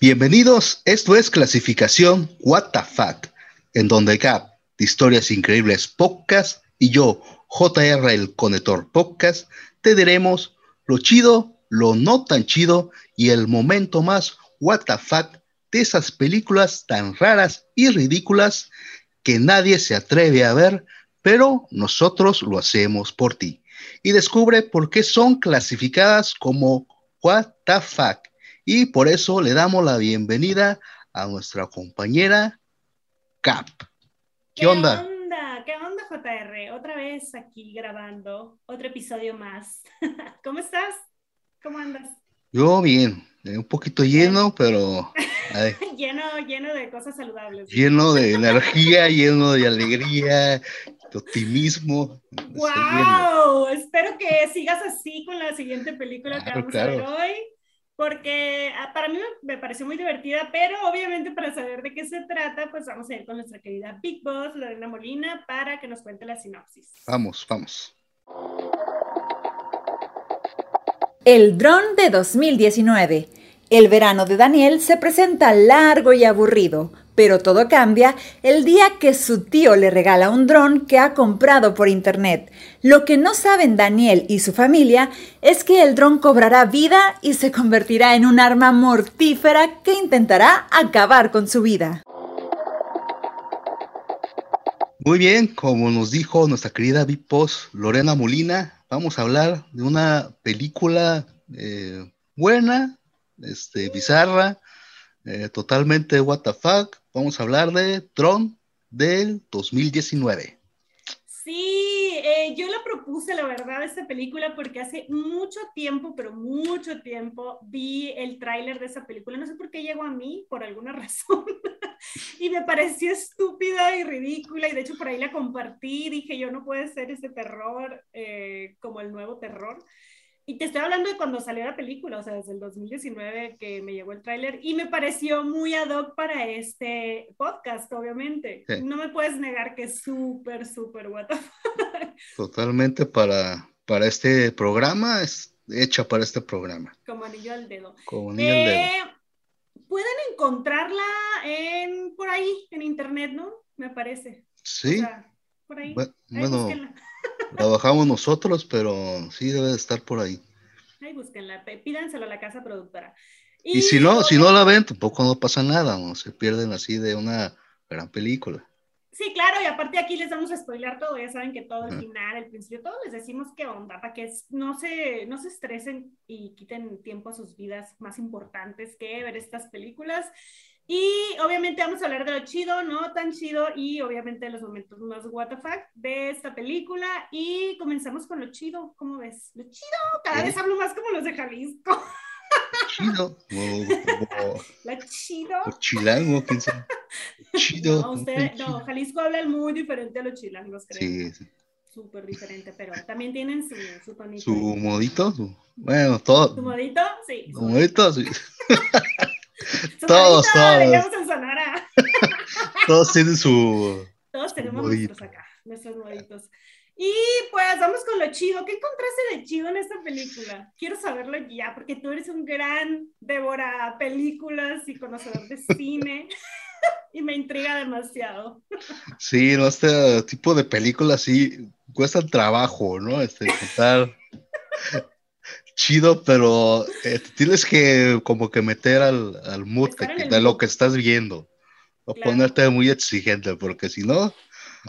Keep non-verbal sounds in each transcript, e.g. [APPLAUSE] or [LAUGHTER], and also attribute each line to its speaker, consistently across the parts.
Speaker 1: Bienvenidos, esto es clasificación What the Fuck, en donde Gap, de Historias Increíbles Podcast, y yo, JR el Conector Podcast, te diremos lo chido, lo no tan chido y el momento más What the Fuck de esas películas tan raras y ridículas que nadie se atreve a ver, pero nosotros lo hacemos por ti. Y descubre por qué son clasificadas como What the Fuck y por eso le damos la bienvenida a nuestra compañera Cap.
Speaker 2: ¿Qué, onda? ¿Qué onda, JR? Otra vez aquí grabando otro episodio más. [LAUGHS] ¿Cómo estás? ¿Cómo andas?
Speaker 1: Yo bien, eh, un poquito lleno, pero... [LAUGHS]
Speaker 2: lleno, lleno de cosas saludables.
Speaker 1: Lleno de [LAUGHS] energía, lleno de alegría, de optimismo.
Speaker 2: ¡Wow! Espero que sigas así con la siguiente película que vamos a ver hoy porque ah, para mí me pareció muy divertida, pero obviamente para saber de qué se trata, pues vamos a ir con nuestra querida Big Boss, Lorena Molina, para que nos cuente la sinopsis.
Speaker 1: Vamos, vamos.
Speaker 3: El dron de 2019. El verano de Daniel se presenta largo y aburrido, pero todo cambia el día que su tío le regala un dron que ha comprado por internet. Lo que no saben Daniel y su familia es que el dron cobrará vida y se convertirá en un arma mortífera que intentará acabar con su vida.
Speaker 1: Muy bien, como nos dijo nuestra querida Vipos Lorena Molina, vamos a hablar de una película eh, buena, este, bizarra, eh, totalmente what the fuck. Vamos a hablar de Tron del 2019.
Speaker 2: Sí, eh, yo la propuse, la verdad, esta película porque hace mucho tiempo, pero mucho tiempo, vi el tráiler de esa película. No sé por qué llegó a mí, por alguna [LAUGHS] razón. y me pareció estúpida y ridícula. Y de hecho, por ahí la compartí. Dije, yo no puede ser ese terror eh, como el nuevo terror. Y te estoy hablando de cuando salió la película, o sea, desde el 2019 que me llegó el tráiler y me pareció muy ad hoc para este podcast, obviamente. No me puedes negar que es súper, súper what [LAUGHS]
Speaker 1: Totalmente para, para este programa, es hecha para este programa.
Speaker 2: Como anillo al dedo.
Speaker 1: Como anillo al dedo. Eh,
Speaker 2: pueden encontrarla en, por ahí, en internet, ¿no? Me parece.
Speaker 1: Sí.
Speaker 2: O sea, por ahí.
Speaker 1: Bueno, [LAUGHS] la bajamos nosotros, pero sí debe de estar por ahí.
Speaker 2: Ahí búsquenla, pídanselo a la casa productora.
Speaker 1: Y, si no, si no la ven, tampoco no pasa nada, no se pierden así de una gran película.
Speaker 2: Sí, claro, y aparte aquí les vamos a spoiler todo, ya saben que todo el final, el principio, todo les decimos qué onda, para que no se, no se estresen y quiten tiempo a sus vidas más importantes que ver estas películas. Y obviamente vamos a hablar de lo chido, no tan chido, y obviamente de los momentos más WTF de esta película. Y comenzamos con lo chido, ¿cómo ves? Lo chido, cada vez hablo más como los de Jalisco.
Speaker 1: Chido. [LAUGHS]
Speaker 2: La chido.
Speaker 1: Chilango, quién sabe. Chido.
Speaker 2: No, usted, no, Jalisco habla muy diferente a los chilangos, creo. Sí, sí. Súper diferente, pero también tienen su, su tonito.
Speaker 1: ¿Su modito? bueno, todo.
Speaker 2: ¿Su modito? Sí.
Speaker 1: ¿Su modito? Sí. [LAUGHS] todos, todos. [LAUGHS] todos tienen su.
Speaker 2: Todos tenemos nuestros acá, nuestros moditos. Y pues vamos con lo chido. ¿Qué encontraste de chido en esta película? Quiero saberlo ya, porque tú eres un gran devora películas y conocedor de cine. [LAUGHS] y me intriga demasiado.
Speaker 1: Sí, no, este tipo de películas sí cuesta trabajo, ¿no? Este, contar [LAUGHS] chido, pero eh, tienes que como que meter al, al mood de, lo que estás viendo. O ponerte muy exigente, porque si no,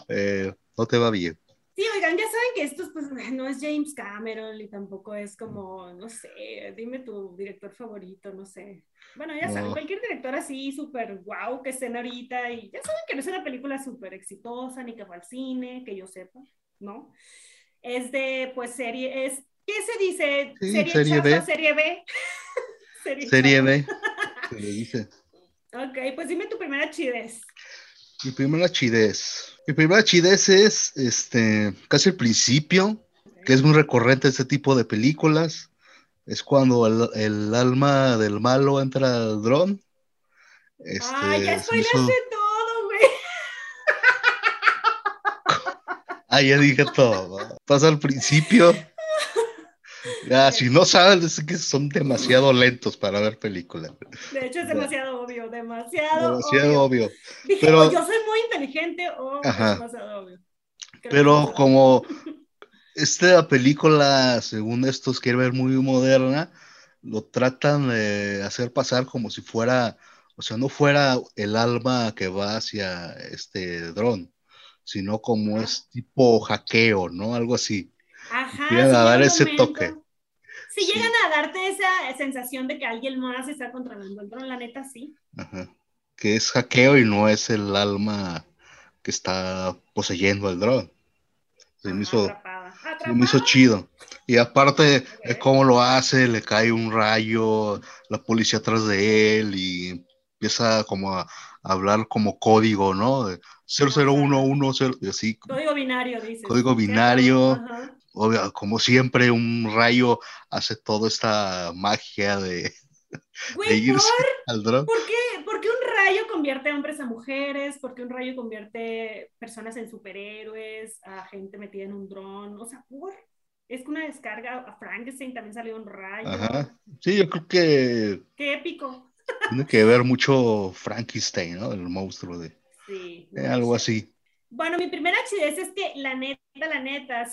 Speaker 1: eh, no te va bien.
Speaker 2: Sí, oigan, ya saben que esto pues, [LAUGHS] no es James Cameron y tampoco es como, no sé, dime tu director favorito, no sé. Bueno, ya saben, cualquier director así súper wow que estén ahorita y ya saben que no es una película súper exitosa ni que fue al cine, que yo sepa, ¿no? Es de, pues, serie, es ¿Qué se dice? ¿Serie, serie B? ¿Serie B? [LAUGHS]
Speaker 1: serie, B. Se le dice.
Speaker 2: Ok, pues dime tu primera chidez.
Speaker 1: Mi primera chidez. Mi primera chidez es este, casi el principio, que es muy recurrente este tipo de películas. Es cuando el, alma del malo entra al dron.
Speaker 2: Este, Ay, ya spoilaste todo, güey. [LAUGHS]
Speaker 1: ah, ya dije todo. Pasa al principio Si no saben, es que son demasiado lentos para ver películas.
Speaker 2: De hecho, es demasiado obvio, demasiado,
Speaker 1: demasiado obvio.
Speaker 2: Dije, pero, yo soy muy inteligente o es demasiado obvio.
Speaker 1: pero como [LAUGHS] esta película, según estos, quiere ver muy moderna, lo tratan de hacer pasar como si fuera, o sea, no fuera el alma que va hacia este dron, sino como es tipo hackeo, ¿no? Algo así.
Speaker 2: Ajá.
Speaker 1: Quieren dar ese toque.
Speaker 2: Si llegan a darte esa sensación de que alguien más está controlando el dron, la neta sí.
Speaker 1: Ajá. Que es hackeo y no es el alma que está poseyendo el dron. Se me hizo, se me hizo chido. Y aparte de cómo lo hace, le cae un rayo, la policía atrás de él y empieza como a, hablar como código, ¿no? De 00110 y así.
Speaker 2: Código binario, dice.
Speaker 1: Código binario. Obvio, como siempre, un rayo hace toda esta magia de,
Speaker 2: irse al dron. ¿Por qué? ¿Por qué un rayo convierte a hombres a mujeres? ¿Por qué un rayo convierte personas en superhéroes, a gente metida en un dron? O sea, ¿por? Es que una descarga a Frankenstein también salió un rayo. Ajá.
Speaker 1: Sí, yo creo que.
Speaker 2: Qué épico.
Speaker 1: Tiene que ver mucho Frankenstein, ¿no? El monstruo de. Sí. algo así.
Speaker 2: Bueno, mi primera accidente es que la neta, la neta,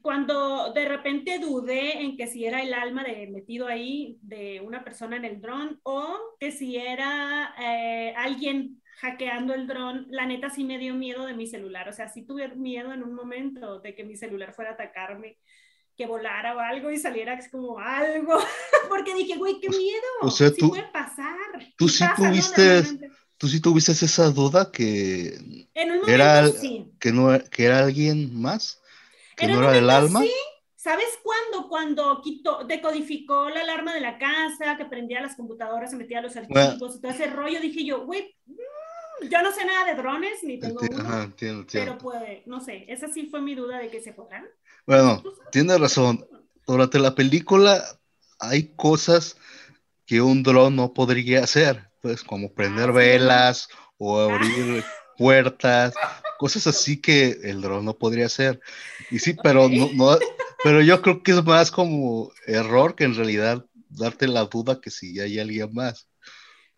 Speaker 2: cuando de repente dudé en que si era el alma de, metido ahí de una persona en el dron o que si era eh, alguien hackeando el dron, la neta sí me dio miedo de mi celular. O sea, sí tuve miedo en un momento de que mi celular fuera a atacarme que volara o algo y saliera como algo, [LAUGHS] porque dije, güey, qué miedo, o sea, sí tú, puede pasar.
Speaker 1: Tú sí tuviste, tú sí tuviste esa duda que
Speaker 2: en un momento, era,
Speaker 1: sí. que, no, que era alguien más, que no era el alma. Sí.
Speaker 2: ¿Sabes cuándo? Cuando quitó, decodificó la alarma de la casa, que prendía las computadoras, se metía los archivos, todo ese rollo, dije yo, güey, mm, yo no sé nada de drones, ni tengo uno, Ajá, entiendo, entiendo. pero puede, no sé, esa sí fue mi duda de que se podrán.
Speaker 1: Bueno, tiene razón. Durante la película hay cosas que un dron no podría hacer, pues como prender ah, velas o abrir puertas, cosas así que el dron no podría hacer. Y sí, pero no, pero yo creo que es más como error que en realidad darte la duda que si hay alguien más.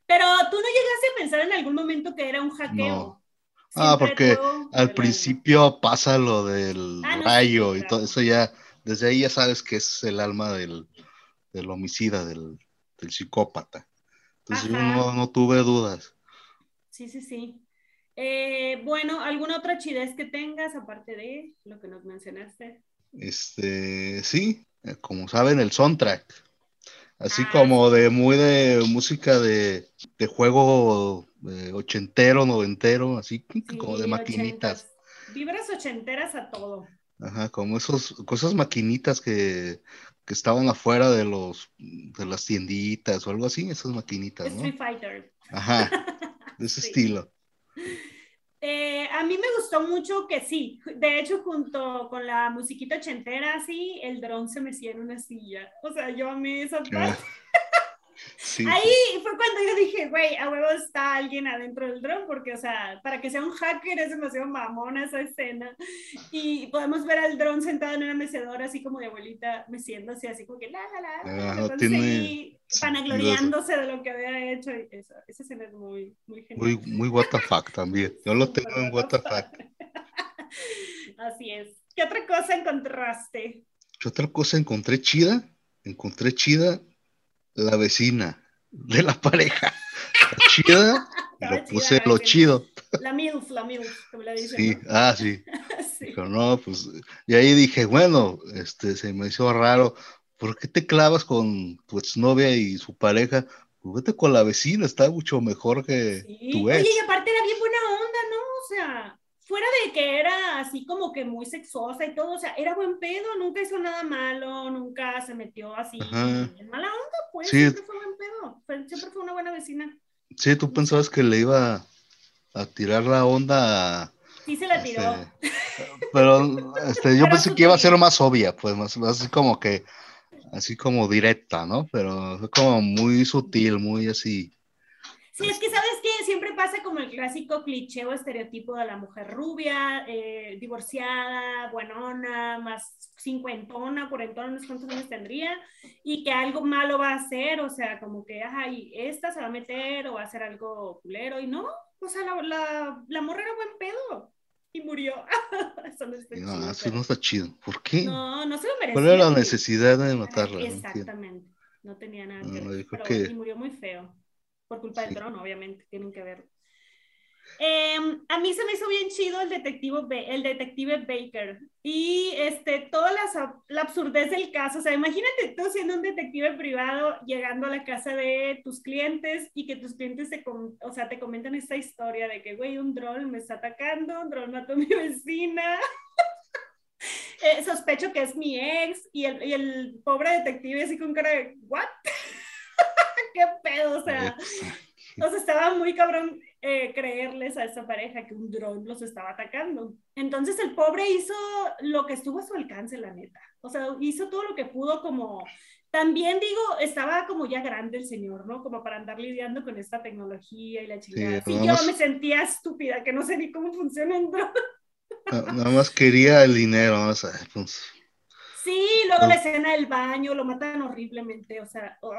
Speaker 2: Pero tú no llegaste a pensar en algún momento que era un hackeo.
Speaker 1: Ah, porque al principio pasa lo del ah, rayo y todo eso ya, desde ahí ya sabes que es el alma del, homicida, del, psicópata. Entonces yo no, tuve dudas.
Speaker 2: Sí, sí, sí. Eh, bueno, ¿alguna otra chidez que tengas aparte de lo que nos mencionaste?
Speaker 1: Este, sí, eh, como saben, el soundtrack. Así ah, como de muy de música de, de juego ochentero, noventero, así como de maquinitas.
Speaker 2: Vibras ochenteras a todo.
Speaker 1: Ajá, como esos, cosas maquinitas que, que, estaban afuera de los de las tienditas o algo así, esas maquinitas, ¿no?
Speaker 2: Street Fighter.
Speaker 1: Ajá, [LAUGHS] de ese estilo.
Speaker 2: Eh, a mí me gustó mucho que sí, de hecho junto con la musiquita ochentera, sí, el dron se mecía en una silla. O sea, yo amé esa parte. Ahí fue cuando yo dije, güey, a huevo está alguien adentro del dron, porque, o sea, para que sea un hacker es demasiado mamona esa escena. Y podemos ver al dron sentado en una mecedora, así como de abuelita, meciéndose, así como que la, la, la. Ah, Entonces, tiene... panagloriándose de lo que había hecho. Y esa escena es muy, muy
Speaker 1: genial. Muy, muy what the fuck también. Yo lo tengo en what the fuck. [LAUGHS]
Speaker 2: Así es. ¿Qué otra cosa encontraste?
Speaker 1: ¿Qué otra cosa encontré chida? Encontré chida la vecina de la pareja. La chida, [LAUGHS] lo puse lo chido.
Speaker 2: La MILF, la MILF, como la dicen.
Speaker 1: Sí, ah, sí. [LAUGHS] Pero no, pues, y ahí dije, bueno, este, se me hizo raro, ¿por qué te clavas con tu exnovia y su pareja? Pues vete con la vecina, está mucho mejor que tu ex.
Speaker 2: Oye, y aparte era bien buena onda, ¿no? O sea, fuera de que era así como que muy sexosa y todo, o sea, era buen pedo, nunca hizo nada malo, nunca se metió así en mala onda, pues, siempre fue buen pedo, siempre fue una buena vecina.
Speaker 1: Sí, tú pensabas que le iba a tirar la onda.
Speaker 2: Sí, se la tiró.
Speaker 1: Este, pero este, yo pensé que iba a ser más obvia, pues, más, así como que, así como directa, ¿no? Pero fue como muy sutil, muy así.
Speaker 2: Sí, es que sabes pasa como el clásico cliché o estereotipo de la mujer rubia, eh, divorciada, buenona, más cincuentona, cuarentona, no sé cuántos años tendría, y que algo malo va a hacer, o sea, como que, ajá, y esta se va a meter o va a hacer algo culero, y no, o sea, la, la, la morra era buen pedo y murió. [LAUGHS] eso no está
Speaker 1: No,
Speaker 2: chido.
Speaker 1: eso
Speaker 2: pero-
Speaker 1: no está chido. ¿Por qué?
Speaker 2: no, no se lo merecía.
Speaker 1: ¿Cuál era la necesidad de matarla? No.
Speaker 2: Exactamente. No tenía nada que
Speaker 1: No,
Speaker 2: ver. pero
Speaker 1: que-
Speaker 2: y murió muy feo. Por culpa
Speaker 1: Sí.
Speaker 2: del trono, obviamente. Tienen que ver. A mí se me hizo bien chido el detective, el detective Baker y este, toda la, la absurdez del caso. O sea, imagínate tú siendo un detective privado llegando a la casa de tus clientes y que tus clientes te, com- o sea, te comentan esta historia de que, güey, un troll me está atacando, un troll mató a mi vecina. [LAUGHS] Eh, sospecho que es mi ex y el, y el pobre detective así con cara de, ¿what? [LAUGHS] ¿Qué pedo? O sea, o sea, estaba muy cabrón eh, creerles a esa pareja que un dron los estaba atacando. Entonces el pobre hizo lo que estuvo a su alcance, la neta. O sea, hizo todo lo que pudo como... También digo, estaba como ya grande el señor, ¿no? Como para andar lidiando con esta tecnología y la chingada.
Speaker 1: Sí, nada
Speaker 2: yo me sentía estúpida, que no sé ni cómo funciona un dron.
Speaker 1: Na- Nada más quería el dinero. más, ay, pues,
Speaker 2: luego la escena del baño, lo matan horriblemente, o sea, ugh,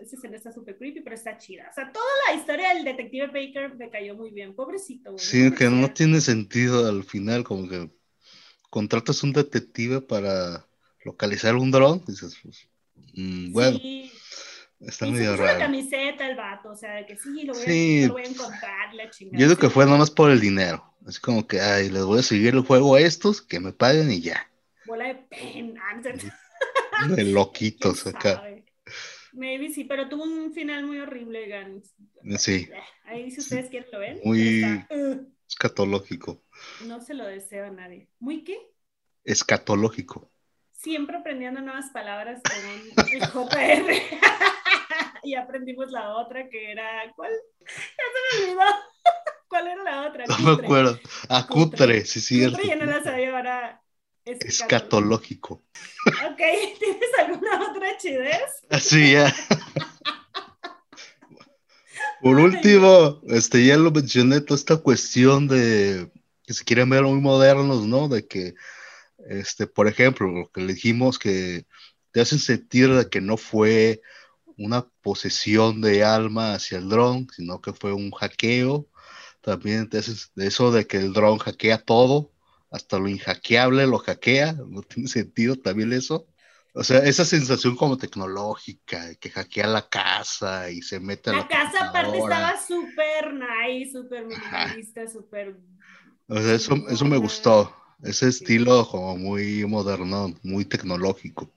Speaker 2: esa escena está súper creepy, pero está chida. O sea, toda la historia del detective Baker me cayó muy bien, pobrecito. güey,
Speaker 1: Sí, que no tiene sentido al final, como que contratas un detective para localizar un dron, dices, pues, mm, bueno,
Speaker 2: Sí,
Speaker 1: está
Speaker 2: y se
Speaker 1: medio
Speaker 2: puso la
Speaker 1: raro.
Speaker 2: camiseta el vato, o sea, de que sí, lo voy,
Speaker 1: Sí.
Speaker 2: a, lo voy a encontrar, la chingada.
Speaker 1: Yo digo que fue nada más por el dinero, así como que, ay, les voy a seguir el juego a estos, que me paguen y ya,
Speaker 2: Bola de pen, ah,
Speaker 1: de loquitos acá.
Speaker 2: Maybe sí, pero tuvo un final muy horrible, Gans.
Speaker 1: sí,
Speaker 2: Ahí si ustedes quieren lo ven.
Speaker 1: Muy-
Speaker 2: ugh,
Speaker 1: escatológico,
Speaker 2: no se lo deseo a nadie. ¿Muy qué?
Speaker 1: escatológico.
Speaker 2: siempre aprendiendo nuevas palabras con el JR. [LAUGHS] y aprendimos la otra que era, ¿cuál? Ya se me olvidó. [LAUGHS] ¿Cuál era la otra?
Speaker 1: No me acuerdo. Ah,
Speaker 2: Cutre.
Speaker 1: cutre, sí, sí.
Speaker 2: Cutre, yo no la sabía ahora.
Speaker 1: Escatológico.
Speaker 2: Ok, [LAUGHS] ¿tienes alguna otra chidez?
Speaker 1: Así ya. [LAUGHS] Por último, este, ya lo mencioné, toda esta cuestión de que se quieren ver muy modernos, ¿no? De que, este, por ejemplo, lo que le dijimos que te hacen sentir de que no fue una posesión de alma hacia el dron, sino que fue un hackeo. También te hacen eso de que el dron hackea todo, hasta lo inhackeable lo hackea, no [LAUGHS] tiene sentido también eso. O sea, esa sensación como tecnológica, que hackea la casa y se mete a la,
Speaker 2: La casa aparte estaba súper nice, súper minimalista, súper...
Speaker 1: O sea, eso, eso me gustó. Ese estilo como muy moderno, muy tecnológico.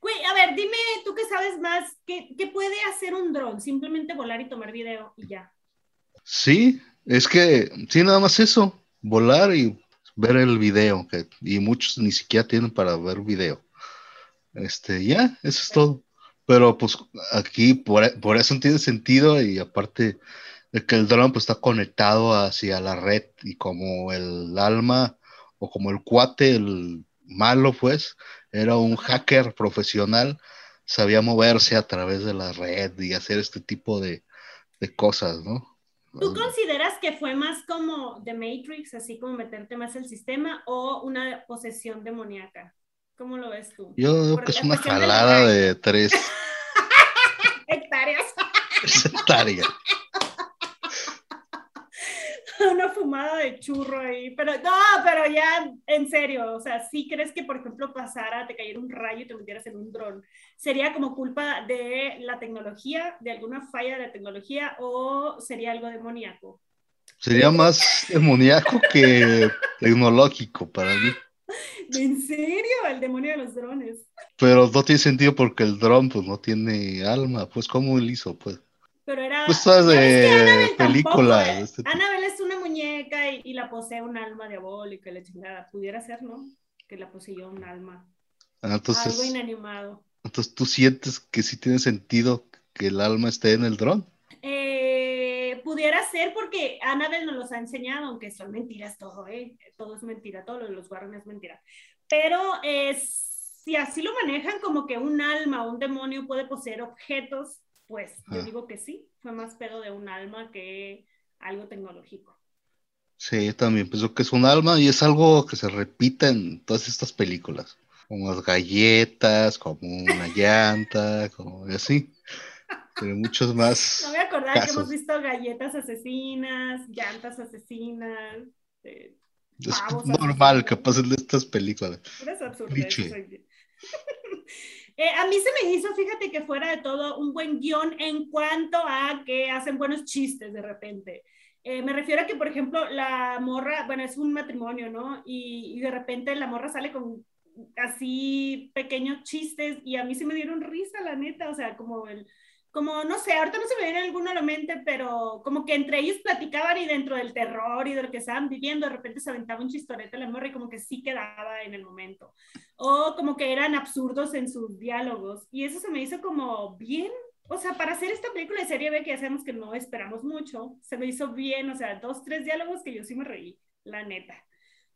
Speaker 2: Güey, a ver, dime tú que sabes más, ¿qué, qué puede hacer un dron? Simplemente volar y tomar video y ya.
Speaker 1: Sí, es que, sí, nada más eso, volar y ver el video, y muchos ni siquiera tienen para ver video. Este, ya, eso es todo. Pero pues aquí por, por eso tiene sentido y aparte de que el dron pues está conectado hacia la red y como el alma o como el cuate, el malo pues, era un hacker profesional, sabía moverse a través de la red y hacer este tipo de, de cosas, ¿no?
Speaker 2: ¿Tú consideras que fue más como The Matrix, así como meterte más el sistema, o una posesión demoníaca? ¿Cómo lo ves tú?
Speaker 1: Yo creo
Speaker 2: Por
Speaker 1: que es una jalada
Speaker 2: rayo.
Speaker 1: de tres [LAUGHS]
Speaker 2: Hectáreas. [LAUGHS]
Speaker 1: hectáreas. [LAUGHS]
Speaker 2: una fumada de churro ahí. Pero no, pero ya, en serio, o sea, si crees que, por ejemplo, pasara, te cayera un rayo y te metieras en un dron, ¿sería como culpa de la tecnología, de alguna falla de la tecnología, o sería algo demoníaco?
Speaker 1: Sería más demoníaco que tecnológico para mí.
Speaker 2: ¿En serio? El demonio de los drones.
Speaker 1: Pero no tiene sentido porque el dron pues no tiene alma. Pues ¿cómo él hizo? Pues,
Speaker 2: Pero era.
Speaker 1: pues de
Speaker 2: Annabelle
Speaker 1: película.
Speaker 2: tampoco,
Speaker 1: de
Speaker 2: eh.
Speaker 1: este.
Speaker 2: Y, y la posee un alma diabólica, y la chingada. Pudiera ser, ¿no? Que la poseyó un alma.
Speaker 1: Ah,
Speaker 2: Algo inanimado.
Speaker 1: entonces tú sientes que sí tiene sentido que el alma esté en el dron.
Speaker 2: Eh, pudiera ser porque Annabelle nos los ha enseñado, aunque son mentiras todo, ¿eh? Todo es mentira, todo lo de los Warren es mentira. Pero eh, si así lo manejan como que un alma o un demonio puede poseer objetos, pues yo digo que sí, fue más pedo de un alma que algo tecnológico.
Speaker 1: Sí, yo también pienso que es un alma y es algo que se repite en todas estas películas. Como las galletas, como una llanta, como así. Pero muchos más. [LAUGHS]
Speaker 2: No me acordaba que hemos visto galletas asesinas, llantas asesinas. Eh,
Speaker 1: es normal que pasen de estas películas.
Speaker 2: Es absurdo. [LAUGHS] Eh, a mí se me hizo, fíjate que fuera de todo, un buen guion en cuanto a que hacen buenos chistes de repente. Eh, me refiero a que, por ejemplo, la morra, bueno, es un matrimonio, ¿no? Y, de repente la morra sale con así pequeños chistes y a mí se me dieron risa, la neta, o sea, como el, como, no sé, ahorita no se me viene alguno a la mente, pero como que entre ellos platicaban y dentro del terror y de lo que estaban viviendo, de repente se aventaba un chistorete la morra y como que sí quedaba en el momento. O como que eran absurdos en sus diálogos. Y eso se me hizo como bien, o sea, para hacer esta película de serie B que ya sabemos que no esperamos mucho, se me hizo bien, o sea, dos, tres diálogos que yo sí me reí, la neta.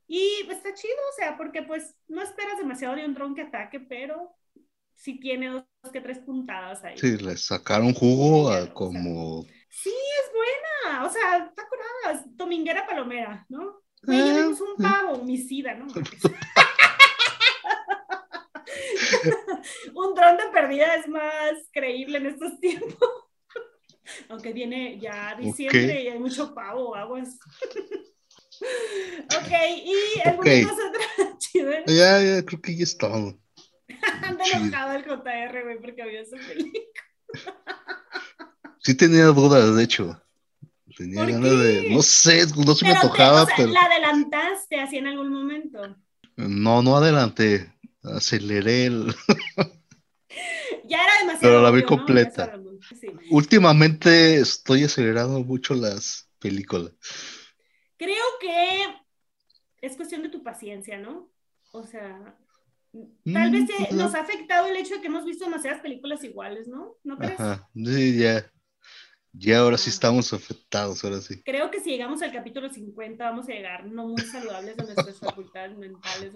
Speaker 2: Y pues, está chido, o sea, porque pues no esperas demasiado de un dron que ataque, pero sí tiene dos que tres puntadas ahí.
Speaker 1: Sí, le sacaron jugo a como...
Speaker 2: sí, es buena, o sea, está curada, dominguera palomera, ¿no? Oye, ah, un pavo, homicida, ¿no? [LAUGHS] [LAUGHS] un dron de perdida es más creíble en estos tiempos. [LAUGHS] Aunque viene ya diciembre y hay mucho pavo, aguas. [LAUGHS] ok, y cosa otra chida.
Speaker 1: Ya, ya, creo que ya está.
Speaker 2: Anda enojado el JR, güey, porque había esa película.
Speaker 1: sí tenía dudas, de hecho. Tenía ganas de. No sé, no se me tocaba, pero.
Speaker 2: ¿La adelantaste así en algún momento?
Speaker 1: No, no adelanté. Aceleré el. [LAUGHS]
Speaker 2: ya era demasiado.
Speaker 1: Pero la vi completa. Últimamente estoy acelerando mucho las películas.
Speaker 2: Creo que es cuestión de tu paciencia, ¿no? O sea, Tal vez mm, nos ha afectado el hecho de que hemos visto demasiadas películas iguales, ¿no? ¿No crees? Ajá,
Speaker 1: sí, ya. Ya ahora sí estamos afectados, ahora sí.
Speaker 2: Creo que si llegamos al capítulo 50 vamos a llegar no muy saludables de nuestras facultades mentales.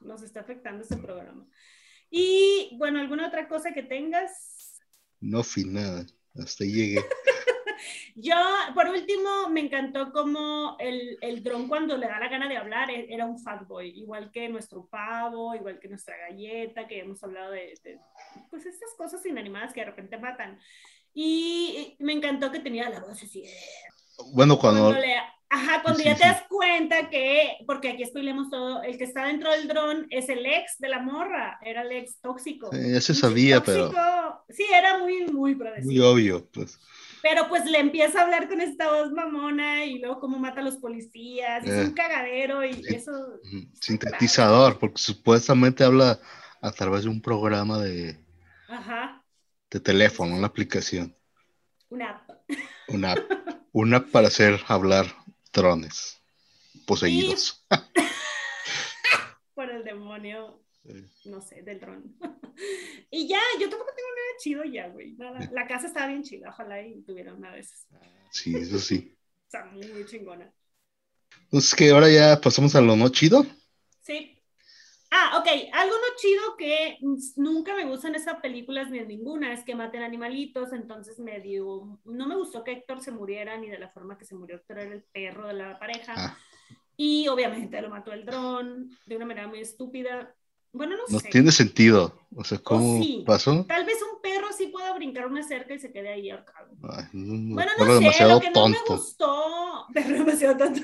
Speaker 2: Nos está afectando este programa. Y bueno, ¿alguna otra cosa que tengas?
Speaker 1: No, fin, nada. Hasta llegué. [LAUGHS]
Speaker 2: Yo, por último, me encantó como el, el dron cuando le da la gana de hablar e, era un boy, igual que nuestro pavo, igual que nuestra galleta, que hemos hablado de, pues estas cosas inanimadas que de repente matan. Y me encantó que tenía la voz así.
Speaker 1: Bueno, cuando...
Speaker 2: ajá, cuando ya te das cuenta que, porque aquí spoilemos todo, el que está dentro del dron es el ex de la morra, era el ex tóxico.
Speaker 1: ya se sabía, pero...
Speaker 2: Sí, era muy, muy predecible.
Speaker 1: Muy obvio, pues
Speaker 2: pero pues le empieza a hablar con esta voz mamona y luego cómo mata a los policías, y es un eh, cagadero y eso...
Speaker 1: Sintetizador, porque supuestamente habla a través de un programa de,
Speaker 2: Ajá.
Speaker 1: De teléfono, una aplicación.
Speaker 2: Una app.
Speaker 1: Una app. [LAUGHS] Una app para hacer hablar drones poseídos. [LAUGHS]
Speaker 2: Por el demonio no sé, del dron. [LAUGHS] y ya, yo tampoco tengo nada chido ya, güey. Nada. La casa estaba bien chida, ojalá y tuviera una de esas.
Speaker 1: Sí, eso sí.
Speaker 2: Está muy, muy chingona.
Speaker 1: Entonces, que ahora ya pasamos a lo no chido.
Speaker 2: Sí. Ah, ok. Algo no chido que nunca me gustan esas películas ni en ninguna es que maten animalitos, entonces me dio. No me gustó que Héctor se muriera ni de la forma que se murió. Héctor era el perro de la pareja. Ah. Y obviamente lo mató el dron de una manera muy estúpida. Bueno, no, no
Speaker 1: tiene sentido. O sea, ¿cómo pasó?
Speaker 2: Tal vez un perro sí pueda brincar una cerca y se quede ahí ahorcado. bueno, no sé, lo que no me gustó. [LAUGHS] Perro demasiado tonto.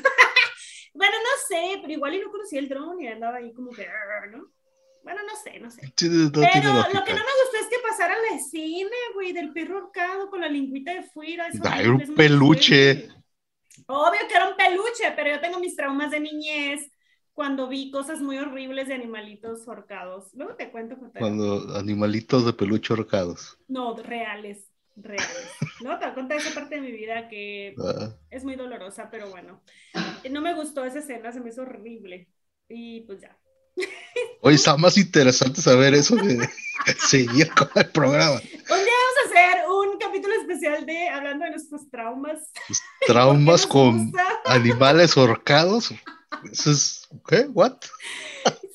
Speaker 2: Bueno, no sé, pero igual y no conocía el dron y andaba ahí como que, ¿no? Bueno, no sé, no sé. pero lo que no me gustó es que pasara la escena, güey, del perro ahorcado con la lingüita de fuera.
Speaker 1: Ay, un peluche.
Speaker 2: Obvio que era un peluche, pero yo tengo mis traumas de niñez cuando vi cosas muy horribles de animalitos horcados. Luego te cuento.
Speaker 1: Cuando animalitos de peluche horcados.
Speaker 2: No, reales, reales. No, te voy a contar esa parte de mi vida que ah. es muy dolorosa, pero bueno. No me gustó esa escena, se me hizo horrible. Y pues ya.
Speaker 1: Oye, está más interesante saber eso de [LAUGHS] seguir con el programa.
Speaker 2: Un día vamos a hacer un capítulo especial de hablando de nuestros traumas.
Speaker 1: traumas [LAUGHS] con animales horcados. Eso es, ¿qué? ¿What?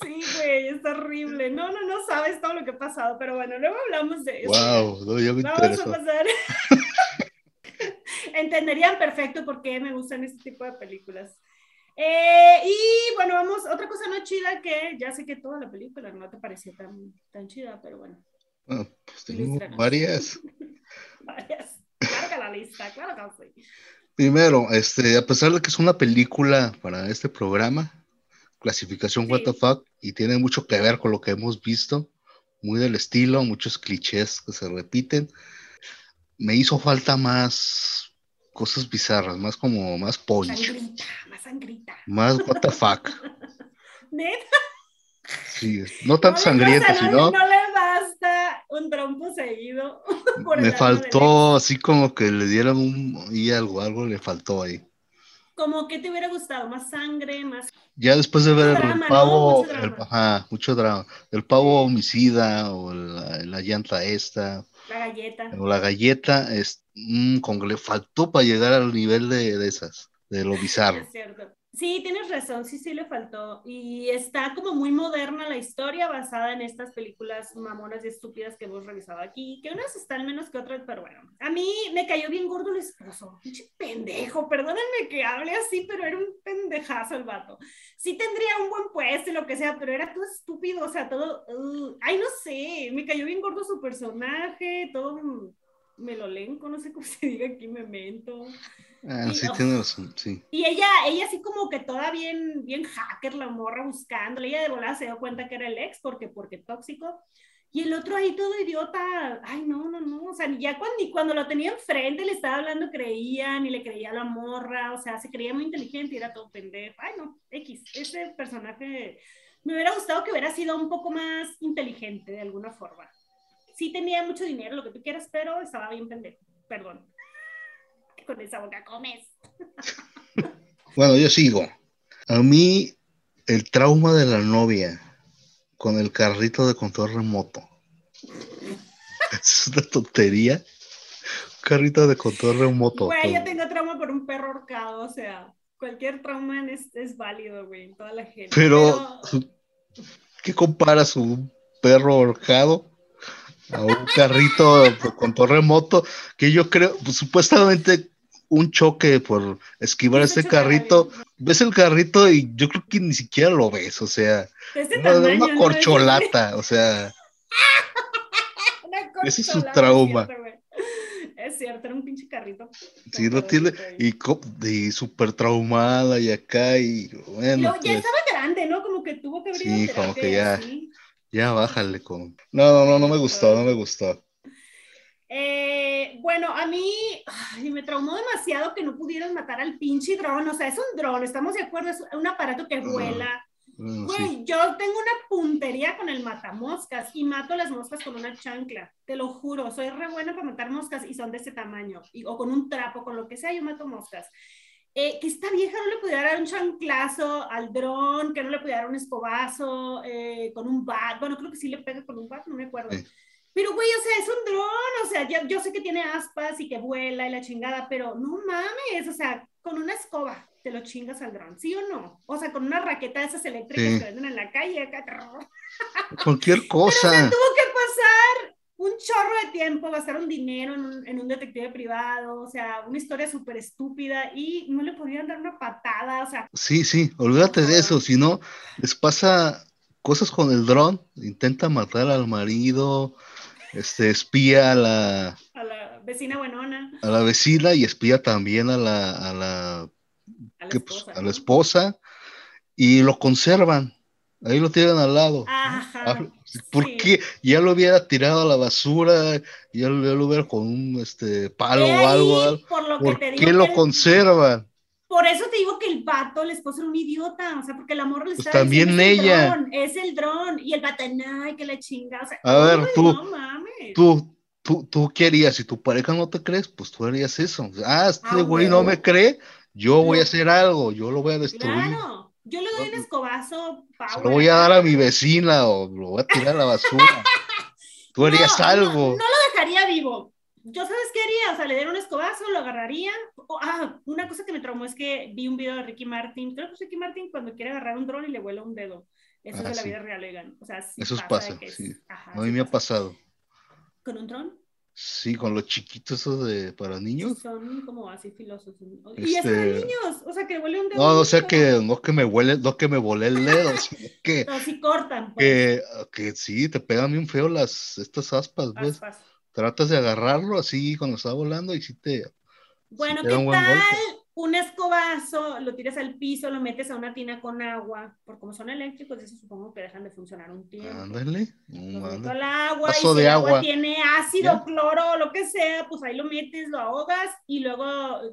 Speaker 2: Sí, güey, es horrible. No, no, no sabes todo lo que ha pasado, pero bueno, luego hablamos de eso.
Speaker 1: Wow, no, ya me
Speaker 2: Vamos a pasar. [LAUGHS] entenderían perfecto por qué me gustan este tipo de películas. Eh, y bueno, vamos, otra cosa no chida que ya sé que toda la película no te pareció tan, tan chida, pero bueno.
Speaker 1: Ah, pues tengo varias. [LAUGHS]
Speaker 2: varias. Larga la lista, claro que sí.
Speaker 1: Primero, este, a pesar de que es una película para este programa, clasificación fuck, y tiene mucho que ver con lo que hemos visto, muy del estilo, muchos clichés que se repiten, me hizo falta más cosas bizarras, más como más
Speaker 2: más sangrita.
Speaker 1: Más what the fuck. [LAUGHS]
Speaker 2: ¿Neta?
Speaker 1: Sí, no tan sangriento, sino.
Speaker 2: No le un trompo seguido. [LAUGHS]
Speaker 1: me faltó así como que le dieran un. y algo, algo le faltó ahí.
Speaker 2: Como que te hubiera gustado, más sangre, más.
Speaker 1: Ya después de ver el pavo, mucho ajá, mucho drama. El pavo homicida o la, la llanta esta.
Speaker 2: La galleta.
Speaker 1: O la galleta, es, mm, como que le faltó para llegar al nivel de, de esas, de lo [LAUGHS] bizarro.
Speaker 2: Es cierto. Sí, tienes razón, sí, sí le faltó. Y está como muy moderna la historia basada en estas películas mamonas y estúpidas que hemos revisado aquí, que unas están menos que otras, pero bueno. A mí me cayó bien gordo el esposo. Pinche pendejo, perdónenme que hable así, pero era un pendejazo el vato. Sí tendría un buen puesto y lo que sea, pero era todo estúpido, o sea, todo... Uh, ay, no sé, me cayó bien gordo su personaje, todo melolenco, no sé cómo [LAUGHS] se diga aquí, memento.
Speaker 1: Ah, sí, tiene razón, sí.
Speaker 2: Y ella, ella así como que toda bien, bien hacker, la morra buscándole, ella de volada se dio cuenta que era el ex, porque, porque tóxico, y el otro ahí todo idiota, ay, no, no, no, o sea, ya cuando, ni cuando lo tenía enfrente le estaba hablando creía, ni le creía a la morra, o sea, se creía muy inteligente y era todo pendejo, ay, no, X, ese personaje, me hubiera gustado que hubiera sido un poco más inteligente de alguna forma. Sí tenía mucho dinero, lo que tú quieras, pero estaba bien pendejo, perdón con esa boca comes. [LAUGHS]
Speaker 1: bueno, yo sigo. A mí, el trauma de la novia con el carrito de control remoto. [LAUGHS] es una tontería. carrito de control remoto.
Speaker 2: Güey, yo tengo trauma por un perro ahorcado, o sea, cualquier trauma es, es válido, güey, toda la gente.
Speaker 1: Pero, ¿qué comparas un perro ahorcado a un carrito de control remoto? Que yo creo, pues, supuestamente un choque por esquivar ese carrito, ves el carrito y yo creo que ni siquiera lo ves, o sea, una, corcholata, o sea, [LAUGHS] ese es su trauma.
Speaker 2: Es cierto, era un pinche carrito.
Speaker 1: Sí, lo tiene, y, y súper traumada y acá, y bueno.
Speaker 2: ya pues estaba grande, ¿no? Como que tuvo que abrir Sí, como que
Speaker 1: ya, ya bájale con. No, no, no, no me gustó, no me gustó.
Speaker 2: Eh, bueno, a mí me traumó demasiado que no pudieran matar al pinche dron. O sea, es un dron, estamos de acuerdo, es un aparato que vuela. Güey, yo tengo una puntería con el matamoscas y mato las moscas con una chancla, te lo juro, soy re buena para matar moscas y son de ese tamaño, o con un trapo, con lo que sea, yo mato moscas. Eh, que esta vieja no le pudiera dar un chanclazo al dron, que no le pudiera dar un escobazo eh, con un bat, bueno, creo que sí le pega con un bat, no me acuerdo. Pero, güey, o sea, es un dron, o sea, yo, yo, sé que tiene aspas y que vuela y la chingada, pero no mames, o sea, con una escoba te lo chingas al dron, ¿sí o no? O sea, con una raqueta de esas eléctricas que venden en la calle, acá. [LAUGHS]
Speaker 1: Cualquier cosa.
Speaker 2: Pero, tuvo que pasar un chorro de tiempo, gastar un dinero en un, en un detective privado, o sea, una historia súper estúpida y no le podían dar una patada, o sea.
Speaker 1: Sí, sí, olvídate de eso, si no, les pasa cosas con el dron, intenta matar al marido, este, espía a la,
Speaker 2: a la vecina buenona.
Speaker 1: A la vecina y espía también a la, a la, a la, pues, esposa, a la esposa, y lo conservan. Ahí lo tienen al lado.
Speaker 2: Ajá,
Speaker 1: ah. Ya lo hubiera tirado a la basura, ya lo, ya lo hubiera con un este, palo o algo.
Speaker 2: Por, lo ¿Por
Speaker 1: qué lo conservan?
Speaker 2: Por eso te digo que el vato, el esposo era un idiota, o sea, porque el amor le
Speaker 1: pues está también ella.
Speaker 2: es el dron, y el vato, ay, que le chinga, o sea,
Speaker 1: a ver, tú, tú, tú, tú, ¿qué harías? Si tu pareja no te crees, pues tú harías eso. Ah, este ah, güey no me cree, yo voy a hacer algo, yo lo voy a destruir.
Speaker 2: Claro, yo le doy un escobazo,
Speaker 1: Se lo voy a dar a mi vecina o lo voy a tirar a la basura. [LAUGHS] tú harías algo.
Speaker 2: No, no lo dejaría vivo, yo sabes qué haría, o sea, le dieron un escobazo, lo agarraría. ah, una cosa que me traumó es que vi un video de Ricky Martin, creo que es Ricky Martin cuando quiere agarrar un dron y le vuela un dedo. Eso es de la vida real, Egan. O sea,
Speaker 1: Eso pasa, sí. a mí me ha pasado.
Speaker 2: ¿Con un dron?
Speaker 1: Sí, con los chiquitos esos de para niños.
Speaker 2: Son como así filosos. Y es para
Speaker 1: Este-
Speaker 2: niños, o sea, que huele un dedo.
Speaker 1: No, o sea que no que me huele, no que me volé el dedo, [LAUGHS] sino que,
Speaker 2: No, sí cortan, pues.
Speaker 1: que, que sí, te pegan bien feo las, estas aspas, pues.
Speaker 2: aspas.
Speaker 1: Tratas de agarrarlo así cuando está volando y sí te,
Speaker 2: Bueno,
Speaker 1: te da
Speaker 2: ¿qué
Speaker 1: un
Speaker 2: tal un escobazo? Lo tiras al piso, lo metes a una tina con agua, porque como son eléctricos, eso supongo que dejan de funcionar un tiempo.
Speaker 1: ándale,
Speaker 2: Lo al agua, y si
Speaker 1: de
Speaker 2: el agua,
Speaker 1: agua.
Speaker 2: tiene ácido,
Speaker 1: ¿Ya?
Speaker 2: cloro lo que sea, pues ahí lo metes, lo ahogas y luego,